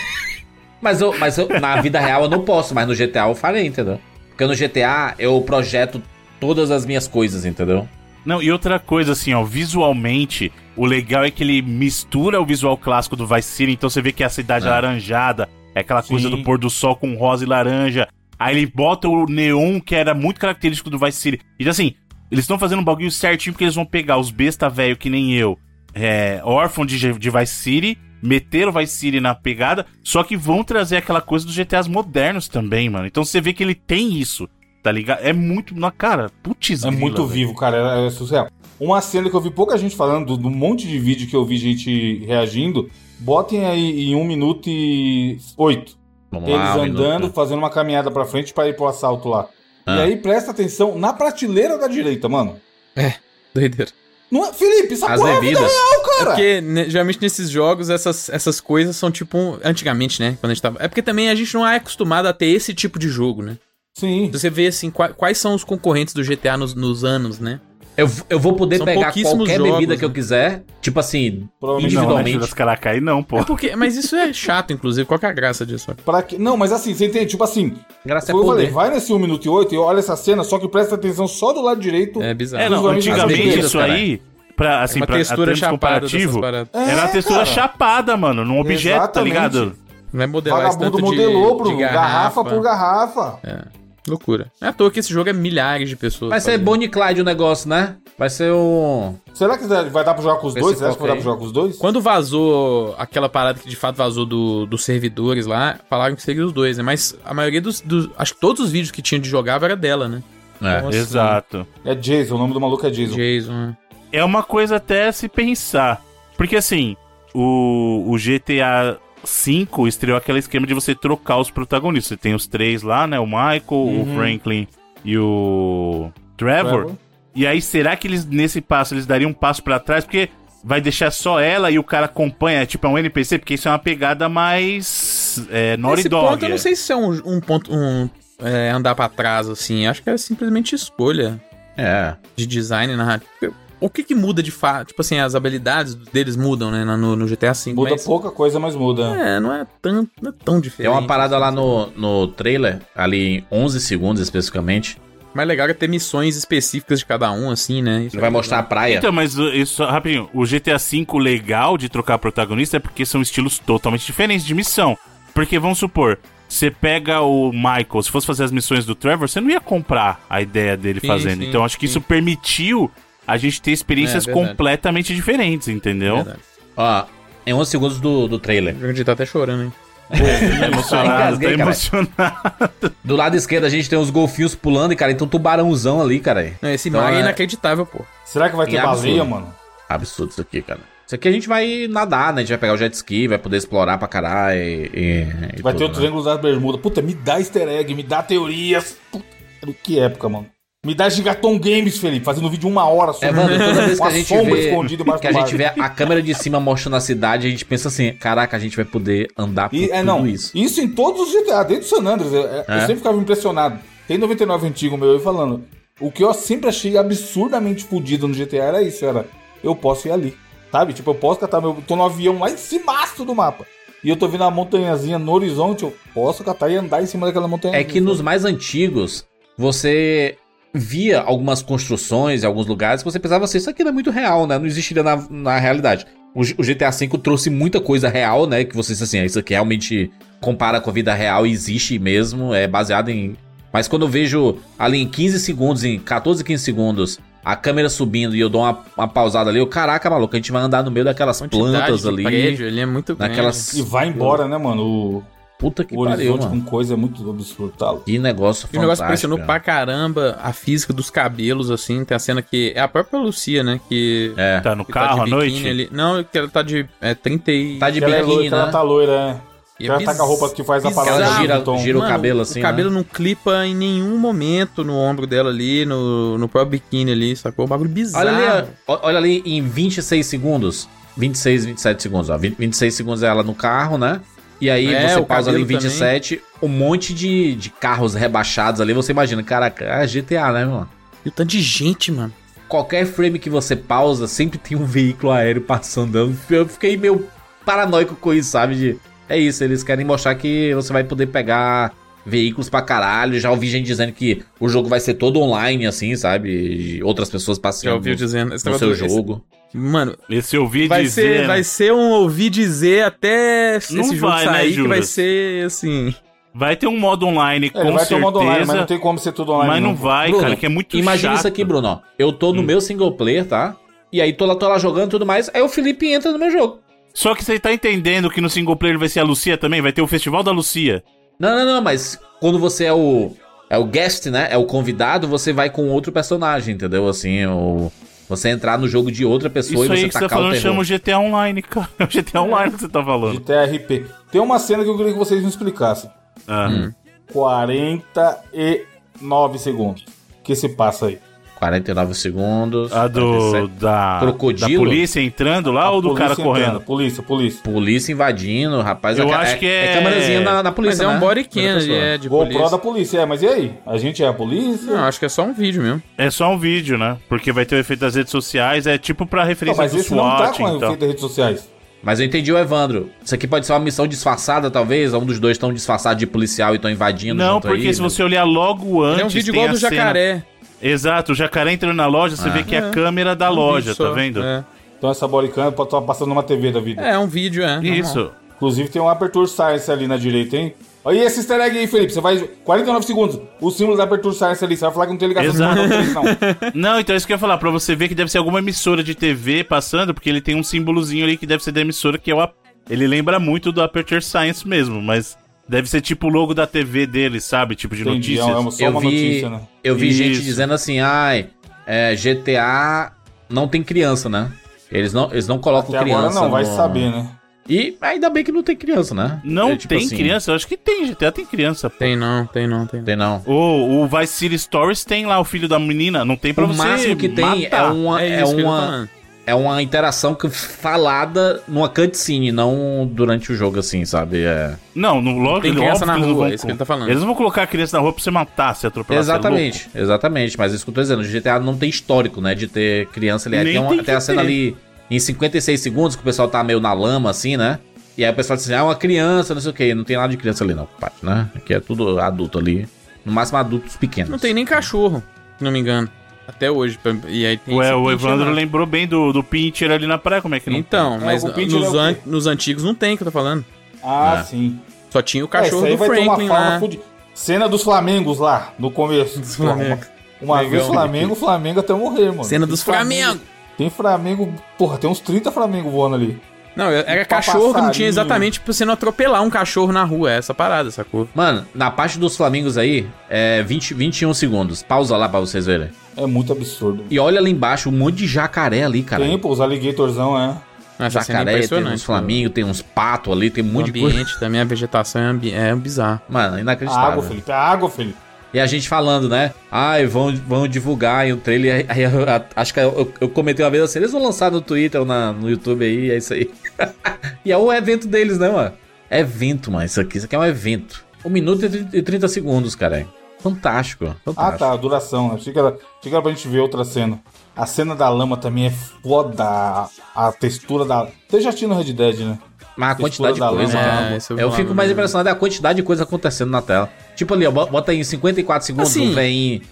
Mas, eu, mas eu, na vida real eu não posso, mas no GTA eu farei, entendeu? Porque no GTA eu projeto todas as minhas coisas, entendeu? Não, e outra coisa, assim, ó, visualmente, o legal é que ele mistura o visual clássico do Vice City, então você vê que a cidade é alaranjada, é aquela coisa Sim. do pôr do sol com rosa e laranja. Aí ele bota o neon, que era muito característico do Vice City. E assim, eles estão fazendo um bagulho certinho porque eles vão pegar os besta velho que nem eu, é, órfão de, de Vice City, meter o Vice City na pegada, só que vão trazer aquela coisa dos GTAs modernos também, mano. Então você vê que ele tem isso, tá ligado? É muito na cara, putz, É grila, muito velho. vivo, cara. É, é surreal. Uma cena que eu vi pouca gente falando, do, do monte de vídeo que eu vi gente reagindo, botem aí em 1 minuto e 8. Vamos Eles lá, um andando, minuto. fazendo uma caminhada pra frente pra ir pro assalto lá. Ah. E aí presta atenção na prateleira da direita, mano. Doideira. Não é, Felipe, essa As porra é vida bebidas. real, cara. É porque, né, geralmente, nesses jogos, essas, essas coisas são tipo. um- Antigamente, né? Quando a gente tava. É porque também a gente não é acostumado a ter esse tipo de jogo, né? Sim. Você vê assim, qua- quais são os concorrentes do GTA nos, nos anos, né? Eu, eu vou poder São pegar qualquer jogos, bebida que eu né? quiser, tipo assim, Provavelmente Não, né, individualmente. Caracai não, pô. É porque, mas isso é chato, inclusive. Qual que é a graça disso? Pra que... Não, mas assim, você entende? Tipo assim, Graça é como eu falei, poder. vai nesse 1 minuto e 8 e olha essa cena, só que presta atenção só do lado direito. É bizarro. É, não, antigamente as bebidas, isso cara. aí, pra, assim, uma pra textura comparativo. É, era a textura cara. chapada, mano, num objeto, Exatamente. tá ligado? Não é modelar Vagabundo modelou, de Bruno. garrafa. por garrafa. Loucura. Não é à toa que esse jogo é milhares de pessoas. Vai ser fazendo. Bonnie Clyde o negócio, né? Vai ser um. Será que vai dar pra jogar com os dois? se Será que vai dar pra jogar com os dois? Quando vazou aquela parada que de fato vazou do- dos servidores lá, falaram que seria os dois, né? Mas a maioria dos, dos- Acho que todos os vídeos que tinham de jogava era dela, né? É. Nossa, Exato. É Jason, o nome do maluco é Jason. Jason. né? É uma coisa até se pensar. Porque assim, o, o GTA V estreou aquele esquema de você trocar os protagonistas. Você tem os três lá, né? O Michael, o Franklin e o Trevor. Trevor. E aí, será que eles, nesse passo, eles dariam um passo pra trás? Porque vai deixar só ela e o cara acompanha, tipo, é um NPC? Porque isso é uma pegada mais. É, Naughty Esse Dog. ponto eu não é. sei se é um, um ponto. Um, é, andar pra trás, assim. Acho que é simplesmente escolha É. de design narrativo. O que que muda de fato? Tipo assim, as habilidades deles mudam, né? No, no GTA V. Muda mas, pouca coisa, mas muda. É, não é tão, não é tão diferente. Tem uma parada lá no, no trailer, ali em 11 segundos especificamente. Mais legal é ter missões específicas de cada um, assim, né? Isso Ele vai é mostrar a praia. Então, mas uh, isso, rapidinho, o GTA V legal de trocar protagonista é porque são estilos totalmente diferentes de missão. Porque, vamos supor, você pega o Michael, se fosse fazer as missões do Trevor, você não ia comprar a ideia dele Sim, fazendo. sim, então, acho que sim. isso permitiu a gente ter experiências É, verdade. completamente diferentes, entendeu? Verdade. Ó, em 11 segundos do, do trailer. O gente tá até chorando, hein? Tá <laughs> emocionado, Engasguei, tá cara. emocionado. Do lado esquerdo a gente tem os golfinhos pulando e, cara, tem um tubarãozão ali, cara. Não, esse Então, mar é é- inacreditável, pô. Será que vai ter É baleia, mano? Absurdo isso aqui, cara. Isso aqui a gente vai nadar, né? A gente vai pegar o jet ski, vai poder explorar pra caralho e, e- e Vai ter o tudo, né? Triângulo das Bermudas. Puta, me dá easter egg, me dá teorias. Puta, que época, mano. Me dá Gigaton Games, Felipe, fazendo vídeo uma hora só. É, mano, toda <laughs> vez que a gente sombra vê escondida embaixo que a do gente vê a câmera de cima mostrando a cidade, a gente pensa assim, caraca, a gente vai poder andar por E, é, não, isso. isso. em todos os GTA, desde o San Andreas. Eu, eu É. sempre ficava impressionado. Tem 99 antigo meu aí falando. O que eu sempre achei absurdamente fodido no GTA era isso, era eu posso ir ali. Sabe? Tipo, eu posso catar meu. tô no avião lá em cima do mapa. E eu tô vendo a montanhazinha no horizonte, eu posso catar e andar em cima daquela montanha. É que nos mais antigos, você via algumas construções em alguns lugares que você pensava assim, isso aqui não é muito real, né? Não existiria na, na realidade. O, o GTA V trouxe muita coisa real, né? Que você disse assim, "Ah, isso aqui realmente compara com a vida real e existe mesmo, é baseado em... Mas quando eu vejo ali em 15 segundos, em 14, 15 segundos, a câmera subindo e eu dou uma, uma pausada ali, eu, caraca, maluco, a gente vai andar no meio daquelas Quantidade plantas ali. prédio, ele é muito grande. Naquelas... E vai embora, né, mano? O, Puta que o pariu, horizonte mano. com coisa é muito absurdo, tá? Que negócio E o negócio impressionou pra caramba a física dos cabelos, assim. Tem a cena que. É a própria Lucia, né? Que. É. Tá no que carro tá à noite? ali. Não, que ela tá de. É 30 e. Tá de é biquíni, loira, que ela né? tá loira, é. e Que ela tá com a roupa que faz a bizarro. parada Ela gira- tom. gira o cabelo assim, O cabelo né? não clipa em nenhum momento no ombro dela ali, no, no próprio biquíni ali, sacou? Um bagulho bizarro. Olha ali, olha ali em 26 segundos. 26, 27 segundos, ó. 20 26 segundos é ela no carro, né? E aí É, você pausa ali em cabelo 27, um monte de, de carros rebaixados ali. Você imagina, caraca, é GTA, né, mano? E o tanto de gente, mano. Qualquer frame que você pausa, sempre tem um veículo aéreo passando. Eu- Eu fiquei meio paranoico com isso, sabe? De, é isso, eles querem mostrar que você vai poder pegar veículos pra caralho. Já ouvi gente dizendo que o jogo vai ser todo online, assim, sabe? E outras pessoas passeando ouviu no, dizendo. Esse no seu do- jogo. esse- Mano, Esse eu ouvi vai dizer. ser, né? vai ser um ouvir dizer até esse Não jogo vai, né, sair que vai ser assim. Vai ter um modo online, É, com ele vai ter certeza. um modo online, mas não tem como ser tudo online. mas não vai, Bruno, cara, que é muito Imagina chato. isso aqui, Bruno. ó. Eu tô Hum. no meu single player, tá? E aí tô lá, tô lá jogando e tudo mais. Aí o Felipe entra no meu jogo. Só que você tá entendendo que no single player vai ser a Lucia também? Vai ter o Festival da Lucia. Não, não, não, mas quando você é o. É o guest, né? É o convidado, você vai com outro personagem, entendeu? Assim, o. Você entrar no jogo de outra pessoa Isso e aí você que você tá tacar o falando terror. chama o GTA Online, cara. <laughs> É o GTA Online que você tá falando. De TRP. Tem uma cena que eu queria que vocês me explicassem. Ah. Hum. 49 segundos. O que se passa aí? 49 segundos. A do. 47. Da, Crocodilo? da polícia entrando lá ou do cara correndo? entrando. Polícia, polícia. Polícia invadindo, rapaz. Eu é, acho é, que é- É câmerazinha na, na polícia. Mas é um né? body cam, é de GoPro polícia. da polícia, é, mas e aí? A gente é a polícia? Não, acho que é só um vídeo mesmo. É só um vídeo, né? Porque vai ter o efeito das redes sociais, é tipo pra Não, referência mas do esse não tá SWAT, com a então. efeito das redes sociais. Mas eu entendi o Evandro. Isso aqui pode ser uma missão disfarçada, talvez. Um dos dois estão disfarçados de policial e estão invadindo. Não, junto porque aí, se né? você olhar logo antes. Ele é um vídeo tem igual a do cena- jacaré. Exato, o jacaré entrando na loja, você Ah. vê que é a É. câmera da Um loja, tá vendo? É. Então essa bodycam pode estar passando numa TV da vida. É, um vídeo, é. normal. Isso. Inclusive tem um Aperture Science ali na direita, hein? Olha esse easter egg aí, Felipe. Você vai. 49 segundos. O símbolo da Aperture Science ali. Você vai falar que não tem ligação Exato. com não. <laughs> Não, então é isso que eu ia falar, pra você ver que deve ser alguma emissora de TV passando, porque ele tem um símbolozinho ali que deve ser da emissora, que é o. Ele lembra muito do Aperture Science mesmo, mas deve ser tipo o logo da TV dele, sabe? Tipo de Entendi. É notícias. uma- só eu uma vi, notícia, né? eu vi gente Isso. dizendo assim, ai, é, GTA não tem criança, né? Eles não, eles não colocam Até agora criança. não, vai no- saber, né? E ainda bem que não tem criança, né? Não É, tipo tem assim, criança? Eu acho que tem, GTA tem criança. pô. Tem não, tem não, tem não. Tem não. O, o Vice City Stories tem lá o filho da menina, não tem pra o você máximo que tem é uma, é, tô uma. É uma interação que falada numa cutscene, não durante o jogo, assim, sabe? É... Não, no, logo, Tem óbvio criança na rua, é isso que ele tá falando. Eles não vão colocar a criança na rua pra você matar, se atropelar. você é Exatamente, exatamente. Mas isso que eu tô dizendo, o GTA não tem histórico, né? De ter criança ali. Aí Nem tem, uma, tem a cena ter. ali em 56 segundos que o pessoal tá meio na lama, assim, né? E aí o pessoal diz assim, ah, uma criança, não sei o que. Não tem nada de criança ali, não, pai, né? Aqui é tudo adulto ali. No máximo adultos pequenos. Não tem nem cachorro, se não me engano. Até hoje. pra- E aí tem Ué, o Evandro lá. lembrou bem do, do Pincher ali na praia, como é que não Então, É, mas Pincher nos, é an- nos antigos não tem que eu tô falando. Ah, É. sim. Só tinha o É, cachorro aí do Franklin lá. Cena dos Flamengos lá, no começo. Dos Flamengo. Uma, uma vez. Flamengo, Flamengo até morrer, mano. Cena Tem dos Flamengo. Tem Flamengo, porra, tem uns 30 Flamengo voando ali. Não, era cachorro que não tinha exatamente pra você não atropelar um cachorro na rua. É essa parada, sacou? Mano, na parte dos Flamingos aí, é 20, 21 segundos. Pausa lá pra vocês verem. É muito absurdo. E olha ali embaixo, um monte de jacaré ali, cara. Tem, pô, os alligatorzão, é. Essa cena é Jacaré, tem uns flamingos, tem uns patos ali, tem um monte de coisa. ambiente também, a vegetação é, ambi é bizarro. Mano, A inacreditável. água, Felipe. A água, Felipe. E a gente falando, né? Ai, vão, vão divulgar aí o trailer. <laughs> Aí, acho que eu, eu comentei uma vez assim, eles vão lançar no Twitter ou na, no YouTube aí, é isso aí. <laughs> e é o evento deles, né, mano? Evento, mano, isso aqui, isso aqui é um evento. Um minuto e e 30 segundos, cara. Fantástico, Ah, fantástico. tá, a duração. Achei que, era, achei que era pra gente ver outra cena. A cena da lama também é foda. A, a textura da. Você já tinha no Red Dead, né? Mas a quantidade de da coisa, lama. É, eu Eu fico mais né? impressionado da quantidade de coisa acontecendo na tela. Tipo ali, ó, bo- bota aí em 54 segundos Assim,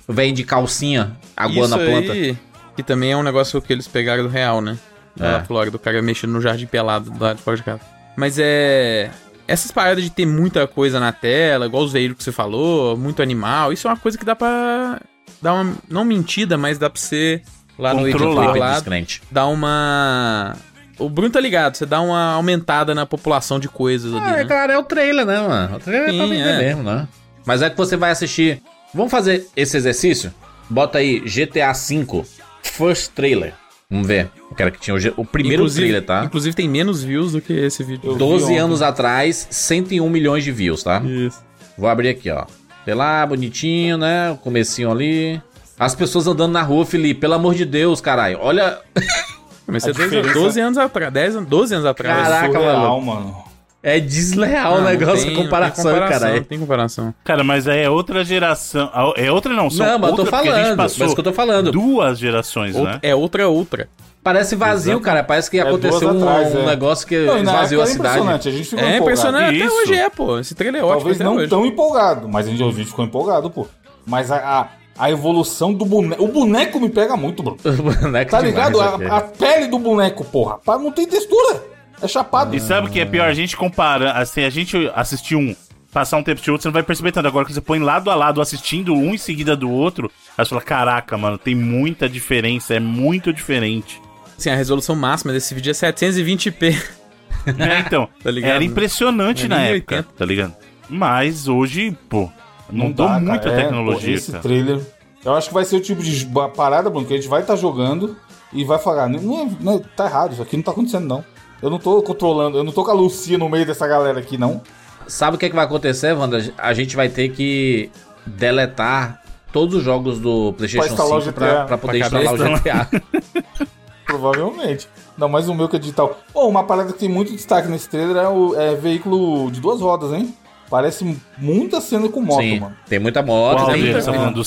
o velhinho de calcinha aguando a planta. aí, que também é um negócio que eles pegaram do real, né? Lá É. na Flórida, o cara mexendo no jardim pelado lá de fora de casa. Mas é. Essas paradas de ter muita coisa na tela, igual os veículos que você falou, muito animal, isso é uma coisa que dá pra dar uma. Não mentida, mas dá pra você lá no editor lá, descrente. dar uma. O Bruno tá ligado, você dá uma aumentada na população de coisas ali, Ah, é né? claro, é o trailer, né, mano? O trailer é pra Sim, vender é. mesmo, né? Mas é que você vai assistir. Vamos fazer esse exercício? Bota aí GTA V First Trailer. Vamos ver. Eu quero que tinha o, o primeiro inclusive, trailer, tá? Inclusive tem menos views do que esse vídeo. Eu vi 12 ontem. anos atrás, 101 milhões de views, tá? Isso. Vou abrir aqui, ó. Sei lá, bonitinho, né? O comecinho ali. As pessoas andando na rua, Felipe. Pelo amor de Deus, caralho. Olha. Mas isso é A 12, diferença- 12 anos atrás, 10, anos- 12 anos atrás. Caraca, Surreal, maluco. mano. É desleal o Não, não negócio, tem- a comparação, comparação, cara. Não tem comparação. Cara, mas aí é outra geração. É outra não, são Não, mas eu tô outra, a gente falando, mas que eu tô falando. duas gerações, Outra- né? É outra, outra. Parece vazio, cara. Parece que É aconteceu um, atrás, um é. negócio que Não, esvaziou a cidade. impressionante, a gente ficou É empolgado. impressionante. Até Isso. hoje é, pô. Esse trailer é ótimo Talvez não hoje. tão empolgado, mas a gente, a gente ficou empolgado, pô. Mas a, a, a evolução do boneco. O boneco me pega muito, bro. <laughs> Boneco Tá demais, ligado? A, a pele do boneco, porra. Não tem textura. É chapado. E sabe o que é pior? A gente compara, assim, a gente assistir um, passar um tempo de outro, você não vai perceber tanto. Agora que você põe lado a lado, assistindo um em seguida do outro, aí você fala, caraca, mano, tem muita diferença, é muito diferente. Assim, a resolução máxima desse vídeo é 720p. <laughs> É, então, <laughs> Tá ligado? era impressionante É na 1080. época, tá ligado? Mas hoje, pô, não, dá, dou cara. muita É, tecnologia, pô, esse cara. trailer. Eu acho que vai ser o tipo de parada, Bruno, que a gente vai estar jogando e vai falar, não, é- não é- tá errado, isso aqui não tá acontecendo, não. Eu não tô controlando, eu não tô com a Lucia no meio dessa galera aqui, não. Sabe o que, é que vai acontecer, Wanda? A gente vai ter que deletar todos os jogos do PlayStation instalar o 5 GTA. pra, pra poder Pra instalar o GTA. <laughs> Provavelmente. Não, mas o meu que é digital. Pô, uma parada que tem muito destaque nesse trailer é o é veículo de duas rodas, hein? Parece muita cena com moto, Sim, mano. tem muita moto, Qual tem, muita, Tá falando do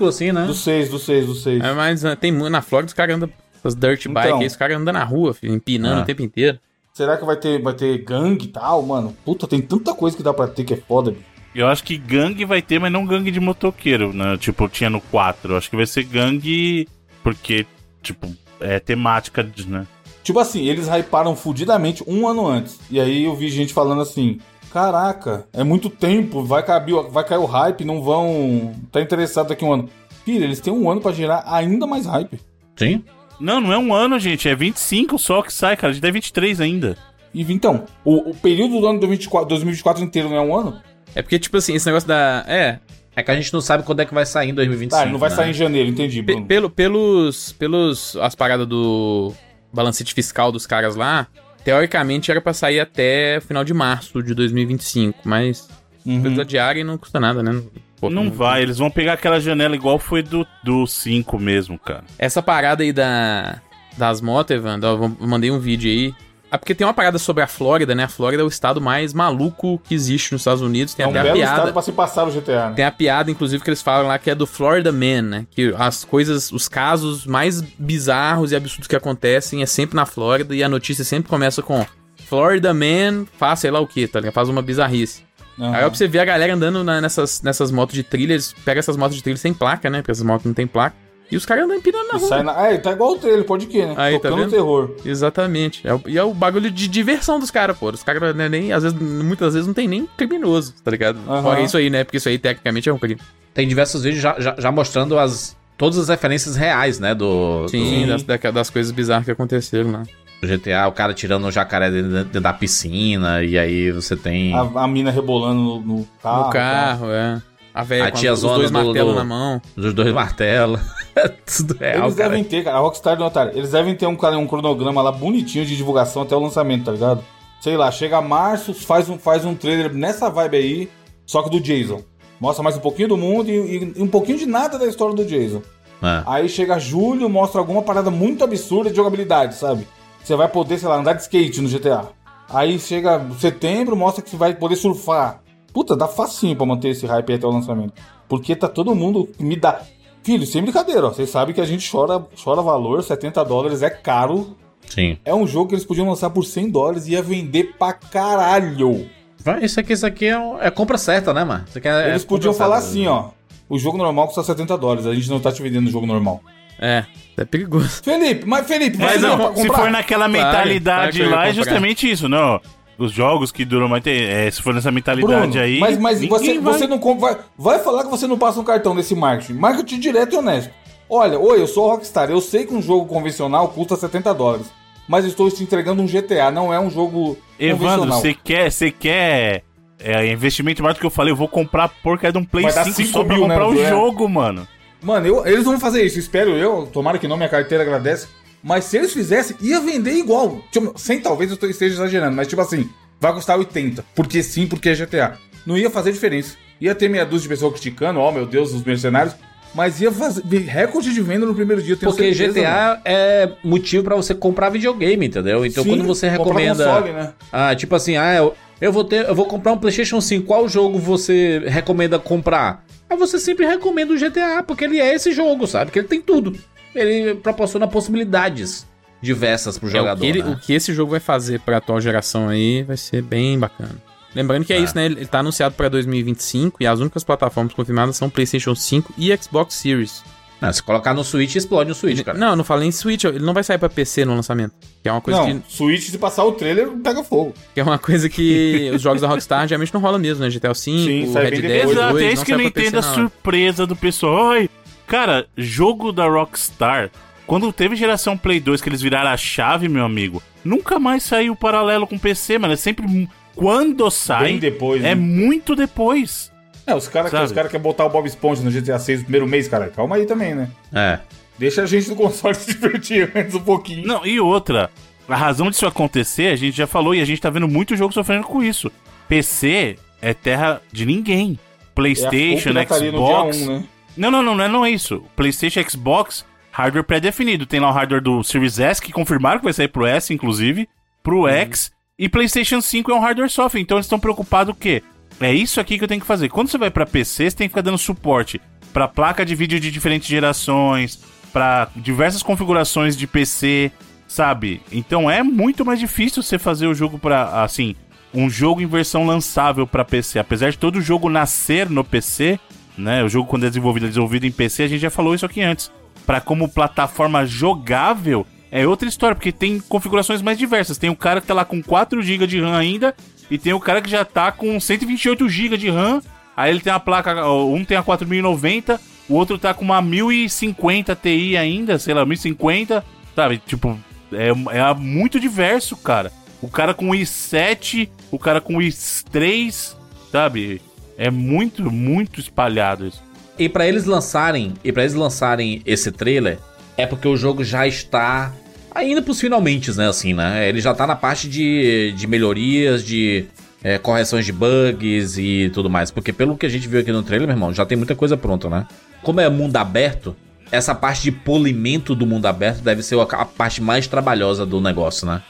ou assim, né? Do 6, do 6, do 6. É, mas ah, tem na Flórida os caras andam. Os dirt bike Então. aí, os caras andam na rua, filho, empinando Ah. o tempo inteiro. Será que vai ter, vai ter gangue e tal, mano? Puta, tem tanta coisa que dá pra ter que é foda, bicho. Eu acho que gangue vai ter, mas não gangue de motoqueiro, né? Tipo, tinha no 4. Eu acho que vai ser gangue porque, tipo, é temática, de, né? Tipo assim, eles hyparam fudidamente um ano antes. E aí eu vi gente falando assim: Caraca, é muito tempo, vai cair, o- vai cair o hype, não vão. Tá interessado daqui um ano. Filho, eles têm um ano pra gerar ainda mais hype. Sim. Não, não é um ano, gente. É 25 só que sai, cara. A gente é 23 ainda. E então, o, o período do ano 2024, 2024 inteiro não é um ano? É porque, tipo assim, esse negócio da. É. É que a gente não sabe quando é que vai sair em 2025. Tá, ele não vai né? sair em janeiro, entendi, Bruno. pelo, pelos. Pelos. As paradas do. Balancete fiscal dos caras lá. Teoricamente era pra sair até o final de março de 2025. Mas. Uhum. Eles adiarem não custa nada, né? Pô, não vai, eles vão pegar aquela janela igual foi do, do 5 mesmo, cara. Essa parada aí da, das motos, Evandro, ó, eu mandei um vídeo aí. Ah, porque tem uma parada sobre a Flórida, né? A Flórida é o estado mais maluco que existe nos Estados Unidos. Tem É um até a belo piada. estado pra se passar o GTA, né? Tem a piada, inclusive, que eles falam lá que é do Florida Man, né? Que as coisas, os casos mais bizarros e absurdos que acontecem é sempre na Flórida e a notícia sempre começa com Florida Man faz sei lá o que, tá ligado? Faz uma bizarrice. Aham. Aí ó, pra você ver a galera andando na- nessas, nessas motos de trilha, eles pegam essas motos de trilha sem placa, né? Porque essas motos não tem placa. E os caras andam empinando na E rua. sai na... É, tá igual o trailer, pode que, né? Aí, tá Tocando vendo? terror. Exatamente. É e é o bagulho de diversão dos caras, pô. Os caras, né, nem, às vezes, muitas vezes não tem nem criminoso, tá ligado? Aham. Fora isso aí, né? Porque isso aí, tecnicamente, é um crime. Tem diversos vídeos já, já, já mostrando as, todas as referências reais, né? Do, Sim, Sim. Das, da- das coisas bizarras que aconteceram lá. do GTA, o cara tirando o jacaré dentro, dentro da piscina, e aí você tem. A, a mina rebolando no, no carro. no carro, é. A velha A com tia os zona dois do- martelos do- na mão. Dos dois martelos. <laughs> É tudo real, Eles cara. devem ter, cara, a Rockstar não, otário. Eles devem ter um, cara, um cronograma lá bonitinho de divulgação até o lançamento, tá ligado? Sei lá, chega março, faz um, faz um trailer nessa vibe aí, só que do Jason. Mostra mais um pouquinho do mundo e, e- e um pouquinho de nada da história do Jason. É. Aí chega julho, mostra alguma parada muito absurda de jogabilidade, sabe? Você vai poder, sei lá, andar de skate no GTA. Aí chega setembro, mostra que você vai poder surfar. Puta, dá facinho pra manter esse hype até o lançamento. Porque tá todo mundo. Me dá. Filho, sem brincadeira, ó. Vocês sabem que a gente chora, chora valor, 70 dólares é caro. Sim. É um jogo que eles podiam lançar por 100 dólares e ia vender pra caralho. Vai, Isso aqui, isso aqui é, um- é compra certa, né, mano? Isso aqui é- eles é podiam falar certa. assim, ó. O jogo normal custa 70 dólares, a gente não tá te vendendo o jogo normal. É, é perigoso. Felipe, mas Felipe, Mas não, pra se for naquela mentalidade claro lá, é justamente isso, não. Os jogos que duram mais tempo, é, se for nessa mentalidade Bruno, aí. mas, mas você, vai- você não compra. Vai, vai falar que você não passa um cartão nesse marketing. Marketing direto e honesto. Olha, oi, eu sou Rockstar. Eu sei que um jogo convencional custa 70 dólares. Mas estou te entregando um GTA, não é um jogo Evandro, você quer, você quer é, investimento mais do que eu falei, eu vou comprar a porcaria de um Play Vai dar 5 cinco só pra mil, né, comprar o é. jogo, mano. Mano, eu- eles vão fazer isso, espero eu. Tomara que não, minha carteira agradece. Mas se eles fizessem, ia vender igual. Tipo, sem talvez eu esteja exagerando, mas tipo assim, vai custar 80. Porque sim, porque é GTA. Não ia fazer diferença. Ia ter meia dúzia de pessoas criticando, ó meu Deus, os mercenários. mas ia fazer recorde de venda no primeiro dia, Porque certeza. GTA é motivo pra você comprar videogame, entendeu? Então Sim, quando você recomenda. console, né? Ah, tipo assim, ah, eu, eu vou ter, eu vou comprar um PlayStation 5. Qual jogo você recomenda comprar? Aí você sempre recomenda o GTA, porque ele é esse jogo, sabe? Porque ele tem tudo. Ele proporciona possibilidades diversas pro É, jogador. o, que ele- né? o que esse jogo vai fazer pra atual geração aí vai ser bem bacana. Lembrando que é, isso, né? Ele ele tá anunciado pra 2025 e as únicas plataformas confirmadas são PlayStation 5 e Xbox Series. Ah, se colocar no Switch, explode no Switch, cara. Não, eu não falei em Switch, ele não vai sair pra PC no lançamento. Que é uma coisa, Não, que, Switch, se passar o trailer, pega fogo. que é uma coisa que <laughs> os jogos da Rockstar geralmente não rola mesmo, né? GTA V, Sim, Red Dead depois. 2, Exato, é isso não que eu não entendo a surpresa do pessoal. Ai, cara, jogo da Rockstar, quando teve geração Play 2 que eles viraram a chave, meu amigo, nunca mais saiu paralelo com PC, mano. É sempre quando sai. Bem depois, É né? muito depois. É, os caras os cara querem botar o Bob Esponja no GTA 6 no primeiro mês, cara. Calma aí também, né? É. Deixa a gente no console <laughs> se divertir antes um pouquinho. Não, e outra, a razão disso acontecer, a gente já falou e a gente tá vendo muito jogo sofrendo com isso. PC é terra de ninguém. PlayStation, é Xbox. um, né? Não, não, não, não é, não é isso. PlayStation, Xbox, hardware pré-definido. Tem lá o hardware do Series S, que confirmaram que vai sair pro S, inclusive, pro X. E PlayStation 5 é um hardware software. Então eles estão preocupados o quê? É isso aqui que eu tenho que fazer. Quando você vai pra PC, você tem que ficar dando suporte pra placa de vídeo de diferentes gerações, pra diversas configurações de PC, sabe? Então é muito mais difícil você fazer o jogo pra, assim, um jogo em versão lançável pra PC. Apesar de todo jogo nascer no PC, né? O jogo quando é desenvolvido é desenvolvido em PC, a gente já falou isso aqui antes. Pra como plataforma jogável é outra história, porque tem configurações mais diversas. Tem o cara que tá lá com 4 GB de RAM ainda e tem o cara que já tá com 128 GB de RAM. Aí ele tem a placa, um tem a 4090, o outro tá com uma 1050 Ti ainda, sei lá, 1050, sabe? Tipo, é, é muito diverso, cara. O cara com i7, o cara com i3, sabe? É muito, muito espalhado isso. E pra eles lançarem, e para eles lançarem esse trailer, é porque o jogo já está ainda pros finalmente, né, assim, né? Ele já tá na parte de, de melhorias, de é, correções de bugs e tudo mais. Porque pelo que a gente viu aqui no trailer, meu irmão, já tem muita coisa pronta, né? Como é mundo aberto, essa parte de polimento do mundo aberto deve ser a, parte mais trabalhosa do negócio, né?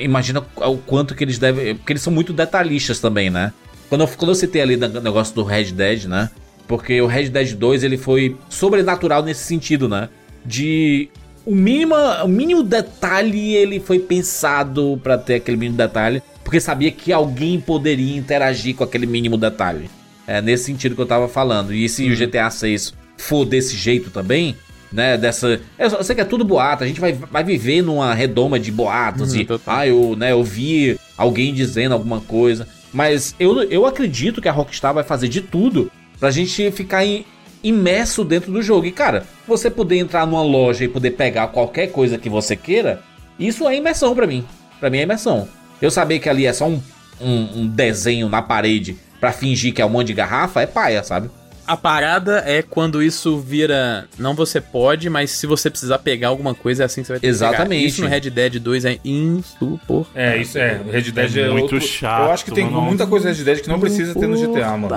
Imagina o quanto que eles devem. Porque eles são muito detalhistas também, né? Quando eu, quando eu citei ali o negócio do Red Dead, né? Porque o Red Dead 2 ele foi sobrenatural nesse sentido, né? De o mínimo, o mínimo detalhe ele foi pensado pra ter aquele mínimo detalhe, porque sabia que alguém poderia interagir com aquele mínimo detalhe. É nesse sentido que eu tava falando. E se o GTA 6 for desse jeito também, né? Dessa. Eu sei que é tudo boato, a gente vai, vai viver numa redoma de boatos Uhum, e. Ah, eu, né, eu vi alguém dizendo alguma coisa. Mas eu, eu acredito que a Rockstar vai fazer de tudo pra gente ficar em- imerso dentro do jogo. E, cara, você poder entrar numa loja e poder pegar qualquer coisa que você queira, isso é imersão pra mim. Pra mim é imersão. Eu saber que ali é só um, um, um desenho na parede pra fingir que é um monte de garrafa é paia, sabe? A parada é quando isso vira. Não você pode, mas se você precisar pegar alguma coisa, é assim que você vai ter que Exatamente. pegar. Isso no Red Dead 2 é insuportável. É, isso é. O Red Dead é, muito outro- chato, Eu acho que tem mano. muita coisa Red Dead que não precisa ter no GTA, mano.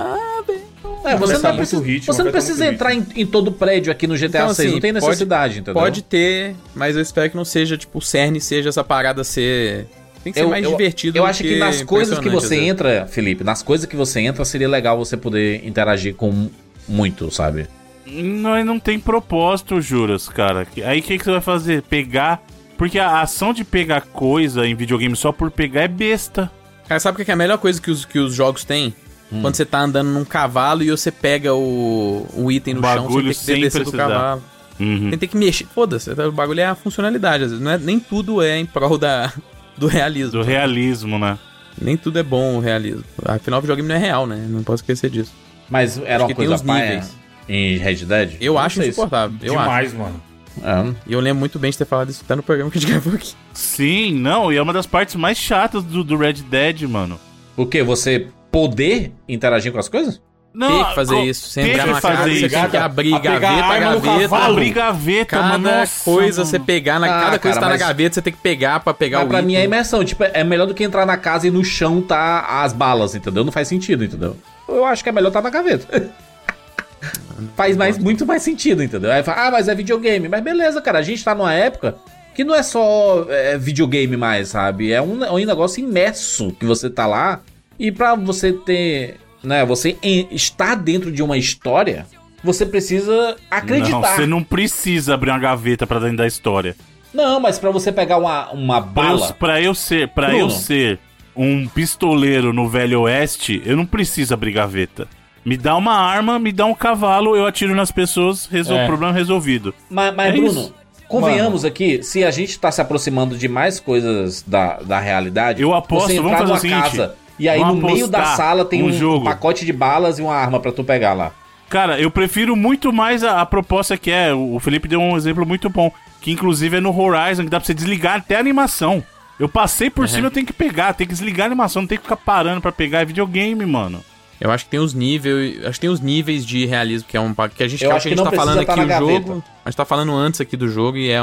É, você não precisa, ritmo, você não precisa entrar em, em todo prédio aqui no GTA Então, 6, assim, não tem pode- necessidade, entendeu? Pode ter, mas eu espero que não seja, tipo, o cerne seja essa parada ser. Tem que ser eu, mais eu- divertido. Eu do acho que nas coisas que você entra, Felipe, nas coisas que você entra, seria legal você poder interagir com muito, sabe? Não, não tem propósito, juras, cara. Aí o que, que você vai fazer? Pegar. Porque a ação de pegar coisa em videogame só por pegar é besta. Cara, sabe o que é a melhor coisa que os, que os jogos têm? Hum. Quando você tá andando num cavalo e você pega o, o item no O chão, bagulho você tem que descer do cavalo. Uhum. Tem, tem que mexer. Foda-se, o bagulho é a funcionalidade. Às vezes. Não é, nem tudo é em prol da, <laughs> do realismo. Do realismo, né? Nem tudo é bom o realismo. Afinal, o videogame não é real, né? Não posso esquecer disso. Mas era Acho uma que tem coisa níveis. em Red Dead? Eu Não acho insuportável. Eu acho. Demais, mano. É. E eu lembro muito bem de ter falado isso até no programa que a gente <laughs> gravou aqui. Sim, não, e é uma das partes mais chatas do, do Red Dead, mano. O quê? Você poder interagir com as coisas? Não, Tem que fazer isso. Você tem que fazer casa, você isso. tem que abrir A gaveta a gaveta. Abrir gaveta, Cada mano. nossa, coisa mano. você pegar na Ah, cada coisa que cara, tá na gaveta, você tem que pegar pra pegar Mas o pra item. mim é imersão. Tipo, é melhor do que entrar na casa e no chão tá as balas, entendeu? Não faz sentido, entendeu? Eu acho que é melhor tá na gaveta. <laughs> faz mais, muito mais sentido, entendeu? Aí fala, ah, mas é videogame. Mas beleza, cara, a gente tá numa época que não é só é, videogame mais, sabe? É um, é um negócio imerso que você tá lá. E pra você ter, né, você estar dentro de uma história, você precisa acreditar. Não, você não precisa abrir uma gaveta pra dentro da história. Não, mas pra você pegar uma, uma bala. pra eu ser, Bruno. eu ser um pistoleiro no Velho Oeste, eu não preciso abrir gaveta. Me dá uma arma, me dá um cavalo, eu atiro nas pessoas, resol... É. problema resolvido. Mas, mas É Bruno, isso. convenhamos aqui, se a gente tá se aproximando de mais coisas da, da realidade, Eu aposto, vamos fazer o seguinte, casa e aí no meio da sala tem um um, jogo. pacote de balas e uma arma pra tu pegar lá. Cara, eu prefiro muito mais a, a proposta que é. O Felipe deu um exemplo muito bom. Que inclusive é no Horizon, que dá pra você desligar até a animação. Eu passei por cima, eu tenho que pegar, tem que desligar a animação, não tem que ficar parando pra pegar. É videogame, mano. Eu acho que tem os níveis, acho que tem os níveis de realismo que é um que a gente, Eu é acho que a gente tá falando aqui tá o na jogo. A gente tá falando antes aqui do jogo e é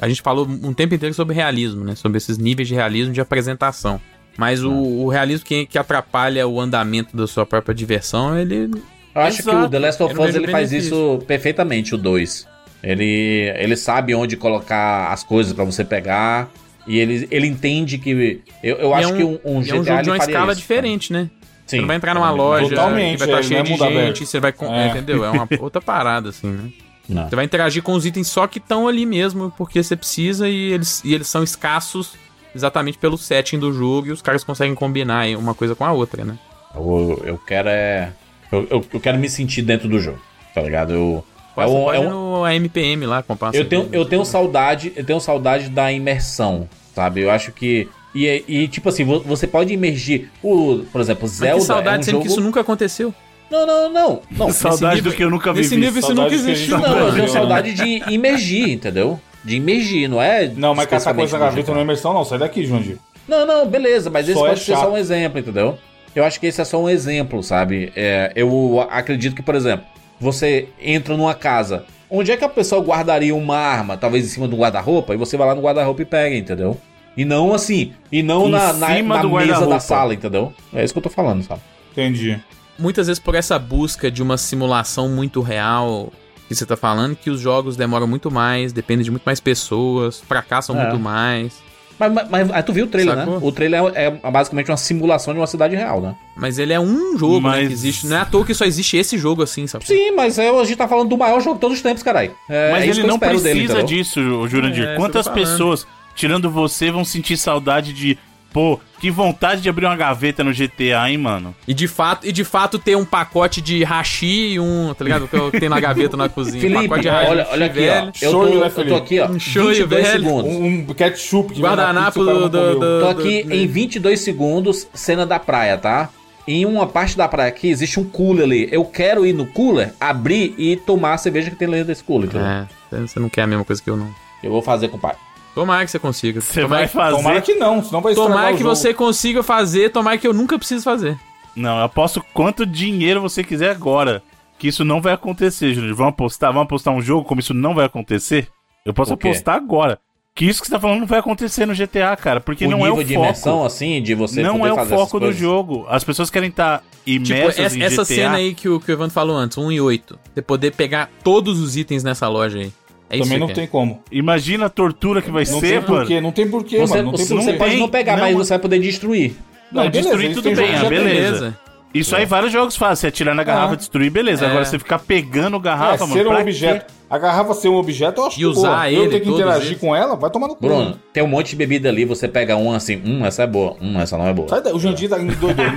a gente falou um tempo inteiro sobre realismo, né? Sobre esses níveis de realismo de apresentação. Mas o, o realismo que, que atrapalha o andamento da sua própria diversão, ele Eu acho que Exato. o The Last of Us ele faz isso perfeitamente, o 2. Ele, ele sabe onde colocar as coisas pra você pegar. E ele, ele entende que. Eu, eu e acho é um, que um, um GTA é um jogo de uma escala isso. diferente, né? Sim. Você não vai entrar numa loja Totalmente, que vai estar é, cheia não é de gente, aberto. você vai. É. Entendeu? É uma outra parada, assim, né? Não. Você vai interagir com os itens só que estão ali mesmo, porque você precisa e eles, e eles são escassos exatamente pelo setting do jogo e os caras conseguem combinar aí uma coisa com a outra, né? Eu, eu quero é. Eu, eu, eu quero me sentir dentro do jogo, tá ligado? Eu, é Pode, um- pode é um- no MPM lá comprar eu tenho, eu tenho saudade, eu tenho saudade da imersão, sabe? Eu acho que e, e tipo assim, vo- você pode imergir o, por exemplo, Mas Zelda que saudade, é um sendo jogo que isso nunca aconteceu. Não, não, não, não. Saudade nível- do que eu nunca Nesse vivi. nível isso nunca a existiu. Não, eu tenho saudade de imergir, entendeu? De imergir, não é? Não, mas caçar especificamente coisa na gaveta não é imersão, não. Sai daqui, Jandir. Não, não, beleza, mas esse Só é pode ser só um exemplo, entendeu? Eu acho que esse é só um exemplo, sabe? É, eu acredito que, por exemplo, você entra numa casa. Onde é que a pessoa guardaria uma arma? Talvez em cima do guarda-roupa, e você vai lá no guarda-roupa e pega, entendeu? E não assim, e não Em na, na, na mesa da sala, entendeu? É isso que eu tô falando, sabe? Entendi. Muitas vezes por essa busca de uma simulação muito real que você tá falando, que os jogos demoram muito mais, dependem de muito mais pessoas, fracassam É. muito mais. Mas, mas, mas aí tu viu o trailer, Sacou? né? O trailer é, é basicamente uma simulação de uma cidade real, né? Mas ele é um jogo, né, Mas- que existe. Não é à toa que só existe esse jogo assim, sabe? Sim, mas é, a gente tá falando do maior jogo de todos os tempos, caralho. É, Mas é ele não precisa dele, disso, Jurandir. É, Quantas pessoas, tirando você, vão sentir saudade de. Pô, que vontade de abrir uma gaveta no GTA, hein, mano? E de fato, e de fato ter um pacote de hashi e um, tá ligado? Que eu tenho na gaveta na <laughs> cozinha. um Felipe, pacote de olha, olha aqui, ó. Eu tô, Shoyu, né, eu tô aqui, ó. Um shoyu, 22 velho. segundos. Um, um ketchup Guardanapo do- do- comeu. Tô do- aqui do- em 22 segundos, cena da praia, tá? Em uma parte da praia aqui existe um cooler ali. Eu quero ir no cooler, abrir e tomar a cerveja que tem dentro desse cooler, entendeu? É, você não quer a mesma coisa que eu não. Eu vou fazer com o pai. Tomara que você consiga. Você tomara vai fazer. Tomara que não, senão vai tomara o que jogo. você consiga fazer, tomara que eu nunca preciso fazer. Não, eu aposto quanto dinheiro você quiser agora. Que isso não vai acontecer, Júnior. Vamos apostar, vamos apostar um jogo como isso não vai acontecer? Eu posso apostar agora. Que isso que você tá falando não vai acontecer no GTA, cara. Porque o não é nível o de foco. imersão, assim, de você não poder é o foco do jogo. As pessoas querem estar Tipo, imersas essa, em essa GTA. cena aí que o, que o Evandro falou antes, 1 e 8. Você poder pegar todos os itens nessa loja aí. É Também que não tem como. Imagina a tortura que vai Não ser, tem mano. porquê, não tem porquê, Você, mano. Não tem você, porquê. você pode não pegar, não, mas você vai poder destruir. Não, Não, beleza, destruir tudo bem, ah, beleza. Isso aí vários jogos fazem. Você atirar na garrafa, Ah. destruir, beleza. É. Agora você ficar pegando É, garrafa, mano. ser um objeto. A garrafa ser um objeto, eu acho E que usar boa. Eu ele, ter que todos interagir com ela, vai tomar no cu. Bruno, tem um monte de bebida ali, você pega um assim, hum, essa é boa, hum, essa não é boa. Sai daí, o Jandir tá endoidando.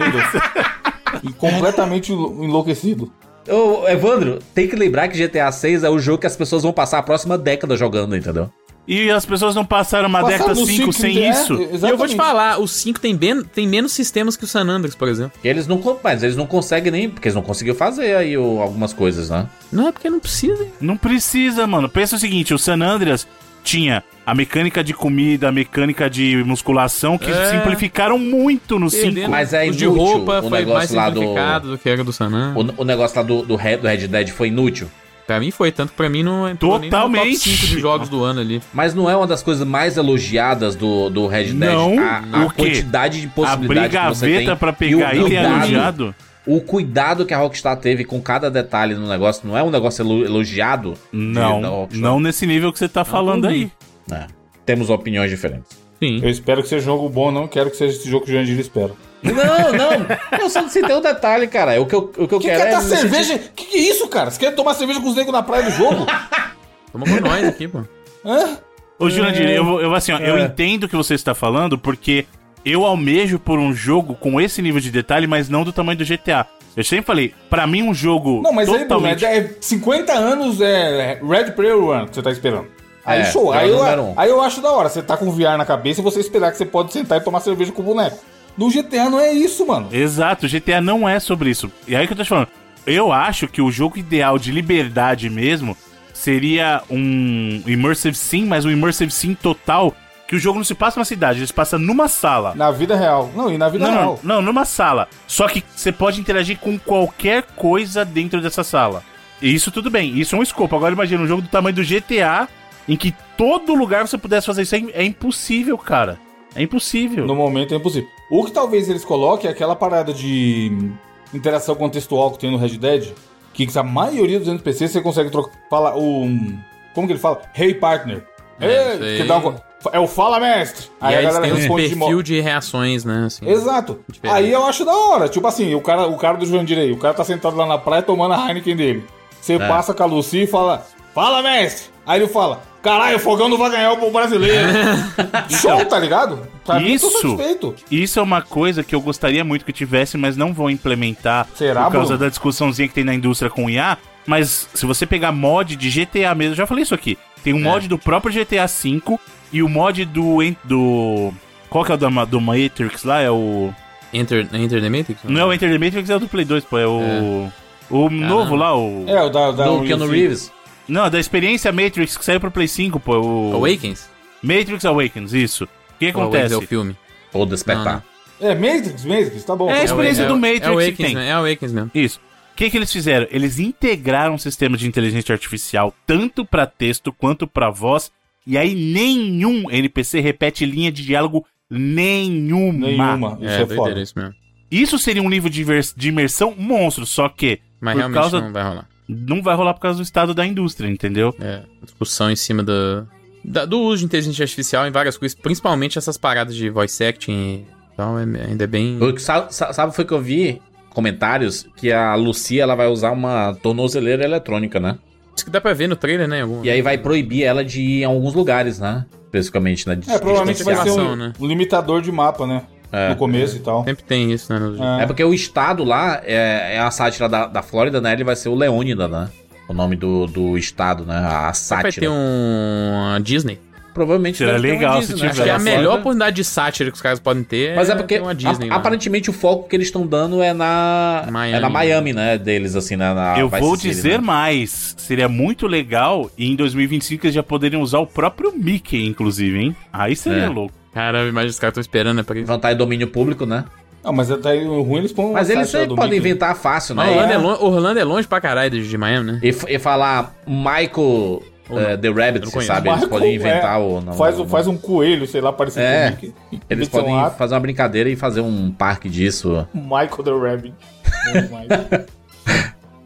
<laughs> e completamente enlou- enlouquecido. Ô, Evandro, tem que lembrar que GTA 6 é o jogo que as pessoas vão passar a próxima década jogando, entendeu? E as pessoas não passaram uma década no 5 cinco, sem é, isso. E eu vou te exatamente. falar, o 5 tem, ben- tem menos sistemas que o San Andreas, por exemplo. Eles não, mas eles não conseguem nem, porque eles não conseguiram fazer aí o- algumas coisas, né? Não é porque não precisa. Não precisa, mano. Pensa o seguinte, o San Andreas tinha a mecânica de comida, a mecânica de musculação, que É. simplificaram muito no 5. Perdendo. Mas é Os de inútil roupa o foi mais negócio lá do- simplificado do... que era do San Andreas. O, o negócio lá do, do, Red, do Red Dead foi inútil. Pra mim foi, tanto que pra mim não entrou nem no top Totalmente. 5 de jogos do ano ali. Mas não é uma das coisas mais elogiadas do, do Red Dead. Não, a, a o quê? quantidade de Abrir possibilidades que você tem. gaveta pra e o pegar item cuidado- elogiado. O cuidado que a Rockstar teve com cada detalhe no negócio não é um negócio elo- elogiado? Não, não nesse nível que você tá falando aí. É. Temos opiniões diferentes. Sim. Eu espero que seja um jogo bom, não quero que seja esse jogo que o Jandir espera. Não, não. Eu só citei um detalhe, cara. O que eu, o que eu Que quero quer é. me sentir- cerveja? Que que é isso, cara? Você quer tomar cerveja com os negros na praia do jogo? <laughs> Toma com nós aqui, pô. Hã? Ô, Jurandir, eu, vou- eu, assim, ó, eu É. entendo o que você está falando, porque eu almejo por um jogo com esse nível de detalhe, mas não do tamanho do GTA. Eu sempre falei, pra mim um jogo Não, mas aí, Bruno, totalmente... é, é 50 anos é Red Player One que você tá esperando. Aí É, show, aí é eu, um. aí eu acho da hora. Você tá com VR na cabeça e você esperar que você pode sentar e tomar cerveja com o boneco. No GTA não é isso, mano. Exato, o GTA não é sobre isso. E aí que eu tô te falando, eu acho que o jogo ideal de liberdade mesmo seria um Immersive Sim, mas um Immersive Sim total, que o jogo não se passa na cidade, ele se passa numa sala. Na vida real. Não, e na vida Não, real. não, não, numa sala. Só que você pode interagir com qualquer coisa dentro dessa sala. E isso tudo bem, isso é um escopo. Agora imagina um jogo do tamanho do GTA, em que todo lugar você pudesse fazer isso. É, é impossível, cara. É impossível. No momento é impossível. O que talvez eles coloquem é aquela parada de interação contextual que tem no Red Dead, que a maioria dos NPCs você consegue trocar. Fala o. Como que ele fala? Hey partner. É, Hey, que dá um- é o fala mestre. E aí eles têm um responde de perfil de reações, né? Assim. Exato. Diferente. Aí eu acho da hora. Tipo assim, o cara, o cara do Jurandir aí, o cara tá sentado lá na praia tomando a Heineken dele. Você É. passa com a Lucy e fala, fala, mestre. Aí ele fala, caralho, o fogão não vai ganhar o brasileiro. <laughs> Show, tá ligado? Pra mim, eu tô Isso. Isso é uma coisa que eu gostaria muito que tivesse, mas não vou implementar Será, por causa Bruno? da discussãozinha que tem na indústria com IA. Mas se você pegar mod de GTA mesmo, eu já falei isso aqui. Tem um mod do próprio GTA V e o mod do. do qual que é o do, do Matrix lá? É o. Enter, Enter the Matrix? Não é o Enter the Matrix, é o do Play 2, pô. É o. O novo lá, o. É, o da... da Do o- Keanu. Reeves. Não, da experiência Matrix que saiu pro Play 5, pô. O. Awakens? Matrix Awakens, isso. O que Awakens acontece? é o filme. Ou despertar. Não, É, Matrix, Matrix, tá bom. É, a experiência É, do é, Matrix é que Awakens, tem. né? É Awakens mesmo. Isso. O que, que eles fizeram? Eles integraram um sistema de inteligência artificial tanto pra texto quanto pra voz, e aí nenhum NPC repete linha de diálogo nenhuma. Nenhuma, isso É, é, foda. isso mesmo. Isso seria um nível de, de imersão monstro, só que Mas Por realmente causa- não vai rolar. não vai rolar por causa do estado da indústria, entendeu? É, discussão em cima do, da- do uso de inteligência artificial em várias coisas, principalmente essas paradas de voice acting e tal, é, ainda é bem... O que Sabe, sabe foi que eu vi comentários que a Lucia ela vai usar uma tornozeleira eletrônica, né? Isso que dá pra ver no trailer, né? Algum... E aí vai proibir ela de ir em alguns lugares, né? Especificamente, né? De- É, provavelmente vai ser um, né? um limitador de mapa, né? É. No começo e tal. Sempre tem isso, né? É. É porque o estado lá é, é a sátira da, da Flórida, né? Ele vai ser o Leônida, né? O nome do, do estado, né? A que vai sátira. ter um Disney? Provavelmente Seria legal Disney, se né? Acho que é a melhor oportunidade de sátira que os caras podem ter Mas é porque uma Disney a- lá. aparentemente o foco que eles estão dando é na Miami. é na Miami, né, deles assim, né, na Eu Vice vou City, dizer né? mais. Seria muito legal e em 2025 eles já poderiam usar o próprio Mickey, inclusive, hein? Aí seria É. louco. Cara, imagina os caras estão esperando, né? Pra... Vantagem de domínio público, né? Não, mas até aí o ruim eles põem Mas eles podem Mickey. inventar fácil, né? Orlando, é longe, Orlando é longe pra caralho de, Miami, né? E, e falar Michael eh, The Rabbit, não você sabe, eles podem inventar é, o. não, faz, o- um- faz um coelho, sei lá, parecido É. com o Mickey. Eles um podem fazer uma brincadeira e fazer um parque disso. Michael the Rabbit. <laughs>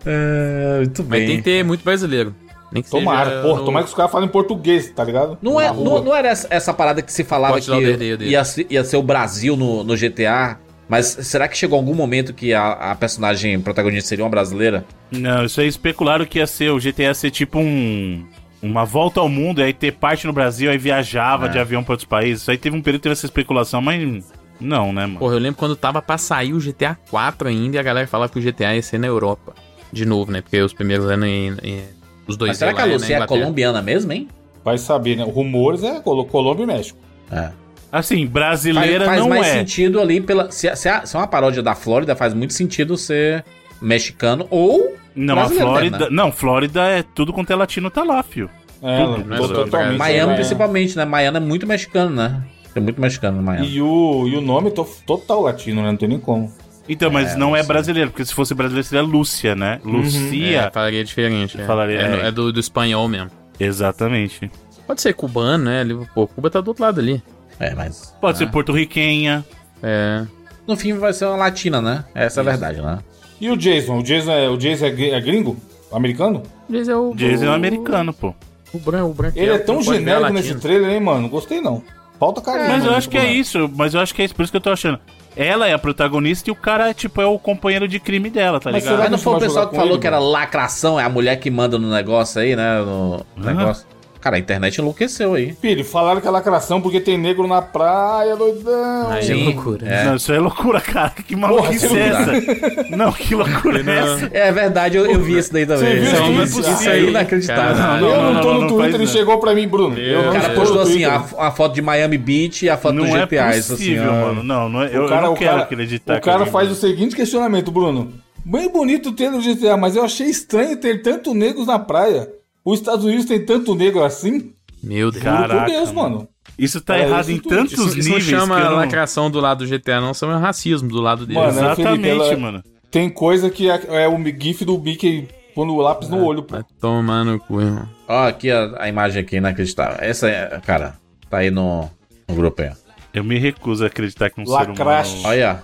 É, muito Mas tem que ter muito brasileiro. Nem que tomara, seja porra, no- tomara que os caras falem português, tá ligado? Não, é, Na não, não era essa, essa parada que se falava Pode que o ia, ia ser o Brasil no, no GTA, mas será que chegou algum momento que a, a personagem protagonista seria uma brasileira? Não, isso aí especularam que ia ser o GTA ia ser tipo um. Uma volta ao mundo, e aí ter parte no Brasil, aí viajava É. de avião pra outros países. Isso aí teve um período que teve essa especulação, mas não, né, mano? Porra, eu lembro quando tava pra sair o GTA 4 ainda e a galera falava que o GTA ia ser na Europa. De novo, né? Porque os primeiros anos em, em- os dois Mas será lá que a é na Lucia é colombiana mesmo, hein? Vai saber, né? Rumores é Col- Colômbia e México. É. Assim, Faz, brasileira faz não mais é. sentido ali pela. Se, se, é- se é uma paródia da Flórida, faz muito sentido ser mexicano ou. Não, a brasileiro Flórida. mesmo, Não, Flórida é tudo quanto é latino, tá lá, fio. É, Tudo, né? tô- Brasil. totalmente. Miami, é. principalmente, né? Miami é muito mexicano, né? Tem muito mexicano no Miami. E o, e o nome to, total latino, né? Não tem nem como. Então, mas É, não não é brasileiro, porque se fosse brasileiro seria Lúcia, né? Lucia. É, falaria diferente. É, Falaria, é, é. é do, do espanhol mesmo. Exatamente. Pode ser cubano, né? Pô, Cuba tá do outro lado ali. É, mas. Pode ah, ser porto-riquenha. É. no fim vai ser uma latina, né? Essa é a verdade, né? E o Jason? O Jason é, o Jason é, é gringo? Americano? Jason é o. Jason é o- americano, pô. O branco, o branco. Ele é tão ver a genérico nesse trailer, hein, mano? Não gostei, não. Falta carinho. Mas eu acho que é mano. isso, mas eu acho que é isso, por isso que eu tô achando. Ela é a protagonista e o cara, tipo, é o companheiro de crime dela, tá Mas ligado? Mas não foi o pessoal que falou ele, que era lacração, é a mulher que manda no negócio aí, né? No negócio. Cara, a internet enlouqueceu aí. Filho, falaram que é lacração porque tem negro na praia, doidão. Aí é loucura. É. Não, isso é loucura, cara. Que maluquice Porra, é essa? Não, que loucura é essa? É verdade, eu, eu vi isso daí também. Viu Isso, isso? é é isso possível. é inacreditável. Eu não, não, tô não, no não Twitter, ele não. chegou pra mim, Bruno. Eu não O cara tô no postou assim, a, a foto de Miami Beach e a foto Não do é GTA. isso assim, possível, ó. mano. Não, não é, eu, O cara, eu não o quero cara, acreditar o cara faz o seguinte questionamento, Bruno. Bem bonito o trailer do GTA, mas eu achei estranho ter tanto negros na praia. Os Estados Unidos tem tanto negro assim? Meu Deus. Por Caraca, Deus, mano. mano. Isso tá É, errado isso em tantos Isso, isso não níveis chama que não... lacração do lado do GTA, não, chama racismo do lado dele. Mano, é, Exatamente, Felipe, ela- mano. Tem coisa que é, é o gif do Mickey pondo o lápis no olho, pô. Vai tomar no cu, irmão. Ó, aqui a, a imagem aqui inacreditável. Essa é, cara, tá aí no, no grupo aí. Eu me recuso a acreditar que um Lacraste. ser humano... Olha.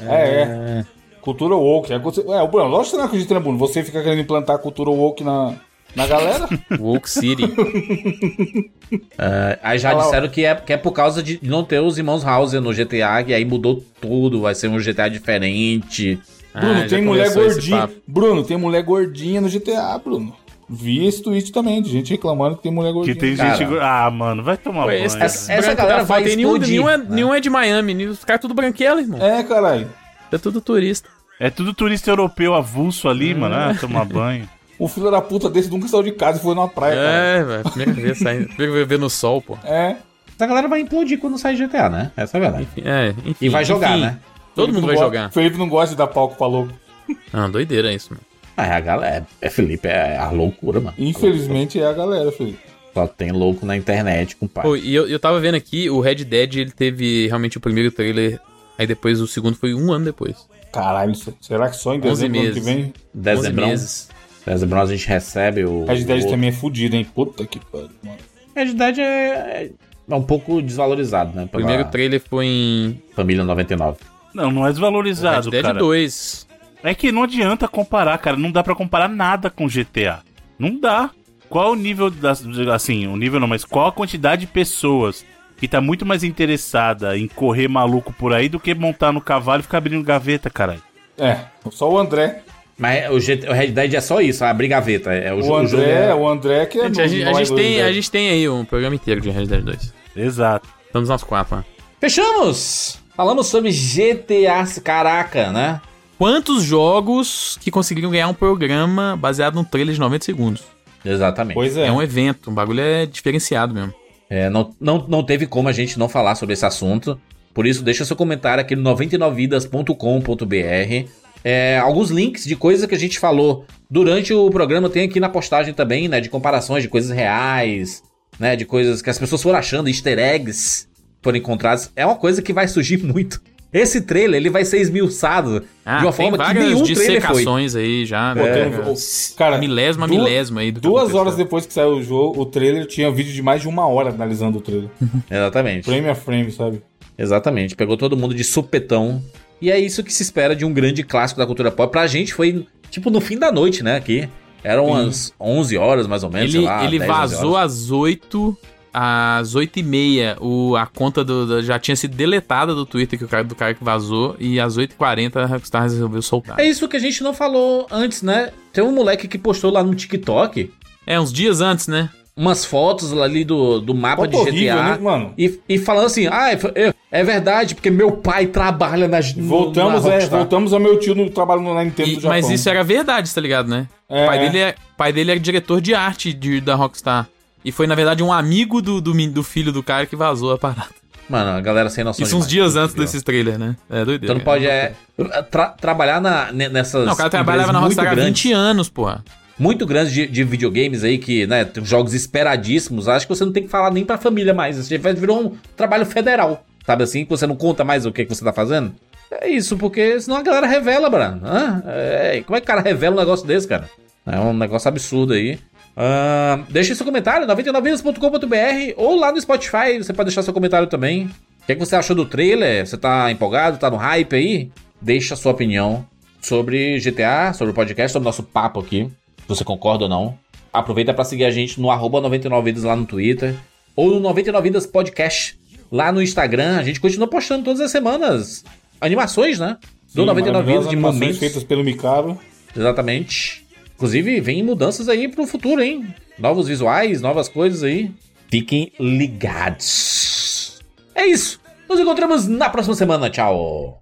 É, é. Cultura woke. É, cultu- é, o Bruno, lógico que você não acredita, né, Bruno? Você fica querendo implantar a cultura woke na, na galera? <laughs> Woke City. <laughs> É, aí já disseram que é, que é por causa de não ter os irmãos Hauser no GTA, que aí mudou tudo, vai ser um GTA diferente. Bruno, Ah, tem mulher gordinha. Bruno, tem mulher gordinha no GTA, Bruno. Vi esse tweet também, de gente reclamando que tem mulher Que gordinha. tem Cara. gente... Ah, mano, vai tomar banho. esse, cara. esse Essa branco galera vai aí, nenhum, explodir, nenhum, é, né? nenhum é de Miami, os caras tudo branquelo, irmão. É, caralho. É tudo turista. É tudo turista europeu avulso ali, mano. Ah, tomar banho. O filho da puta desse nunca saiu de casa e foi numa praia, cara. É, velho. Primeira vez saindo. Primeira vez vendo o sol, pô. É. Essa galera vai implodir quando sair GTA, né? Essa é a verdade. Enfim, é, enfim, E vai jogar, enfim, né? Todo Felipe mundo vai gosta- jogar. Felipe não gosta de dar palco pra louco. Ah, doideira isso, mano. Ah, a galera, é, é Felipe, é a loucura, mano. Infelizmente é a galera, Felipe. Só tem louco na internet, compadre. Pô, e eu, eu tava vendo aqui, o Red Dead, ele teve realmente o primeiro trailer, aí depois o segundo foi um ano depois. Caralho, será que só em 11 dezembro do ano que meses. vem? 11 Dezembrão. meses. Dezembrão a gente recebe o. Red Dead o... também é fudido, hein? Puta que pariu, mano. Red Dead é, é um pouco desvalorizado, né? O Pela primeiro trailer foi em família 99. Não, não é Red desvalorizado, Dead cara. 2. É que não adianta comparar, cara. Não dá pra comparar nada com GTA. Não dá. Qual o nível das. Assim, o nível não, mas qual a quantidade de pessoas que tá muito mais interessada em correr maluco por aí do que montar no cavalo e ficar abrindo gaveta, caralho? É, só o André. Mas o, GT o Red Dead é só isso, abrir gaveta. É, o, O o jogo André, é- o André que é Gente, a, gente, a gente tem, a gente tem aí um programa inteiro de Red Dead 2. Exato. Estamos nós quatro, né? Fechamos! Falamos sobre GTA, caraca, né? Quantos jogos que conseguiram ganhar um programa baseado num trailer de 90 segundos? Exatamente. Pois é. É, um evento, um bagulho é diferenciado mesmo. É, não, não, não teve como a gente não falar sobre esse assunto. Por isso, deixa seu comentário aqui no 99vidas.com.br. É, alguns links de coisas que a gente falou durante o programa tem aqui na postagem também, né? De comparações de coisas reais, né? De coisas que as pessoas foram achando, easter eggs foram encontrados. É uma coisa que vai surgir <laughs> muito. Esse trailer, ele vai ser esmiuçado Ah, de uma forma que nenhum trailer foi. dissecações aí já. Pô, né? tem É, um- cara, milésima, duas- milésima aí do Duas aconteceu. horas depois que saiu o jogo, o trailer tinha vídeo de mais de uma hora analisando o trailer. <laughs> Exatamente. frame a frame, sabe? Exatamente, pegou todo mundo de supetão. E é isso que se espera de um grande clássico da cultura pop. Pra gente foi, tipo, no fim da noite, né, aqui. Eram umas 11 horas, mais ou menos, Ele, sei lá, ele 10, 11 vazou às 8 às 8 e meia. O, a conta do, do- já tinha sido deletada do Twitter que o cara, do cara que vazou. E às 8h40 a Rockstar resolveu soltar. É isso que a gente não falou antes, né? Tem um moleque que postou lá no TikTok É, uns dias antes, né? umas fotos ali do, do mapa Foto de horrível, GTA. né, mano? E, e falando assim, ah, é, é- é verdade, porque meu pai trabalha na, no- Voltamos, na é, voltamos ao meu tio no trabalho na Nintendo E- do Japão. mas isso era verdade, tá ligado, né? É, o pai é. dele, é, pai dele era diretor de arte de, da Rockstar. E foi, na verdade, um amigo do, do, do filho do cara que vazou a parada. Mano, a galera sem noção Isso uns demais, dias antes entendeu? desses trailers, né? É doideira. Então não pode é, tra- trabalhar na, ne- nessas Não, o cara trabalhava na Rockstar há muito 20 anos, porra. muito grandes de, de videogames aí, que, né, tem jogos esperadíssimos, acho que você não tem que falar nem pra família mais. Vai virar um trabalho federal, sabe assim? Que você não conta mais o que, que você tá fazendo. É isso, porque senão a galera revela, Bran. Hã? É, como é que o cara revela um negócio desse, cara? É um negócio absurdo aí. Ahn, deixe seu comentário, 99vidas.com.br ou lá no Spotify, você pode deixar seu comentário também. O que, é que você achou do trailer? Você tá empolgado? Tá no hype aí? Deixa sua opinião sobre GTA, sobre o podcast, sobre o nosso papo aqui. Se você concorda ou não. Aproveita para seguir a gente no arroba 99vidas lá no Twitter. Ou no 99vidas podcast lá no Instagram. A gente continua postando todas as semanas animações, né? Do Sim, 99 vidas de momentos. feitas pelo Mikaro. Exatamente. Inclusive, vem mudanças aí pro futuro, hein? Novos visuais, novas coisas aí. Fiquem ligados. É isso. Nos encontramos na próxima semana. Tchau.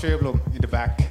Sjöblom in the back.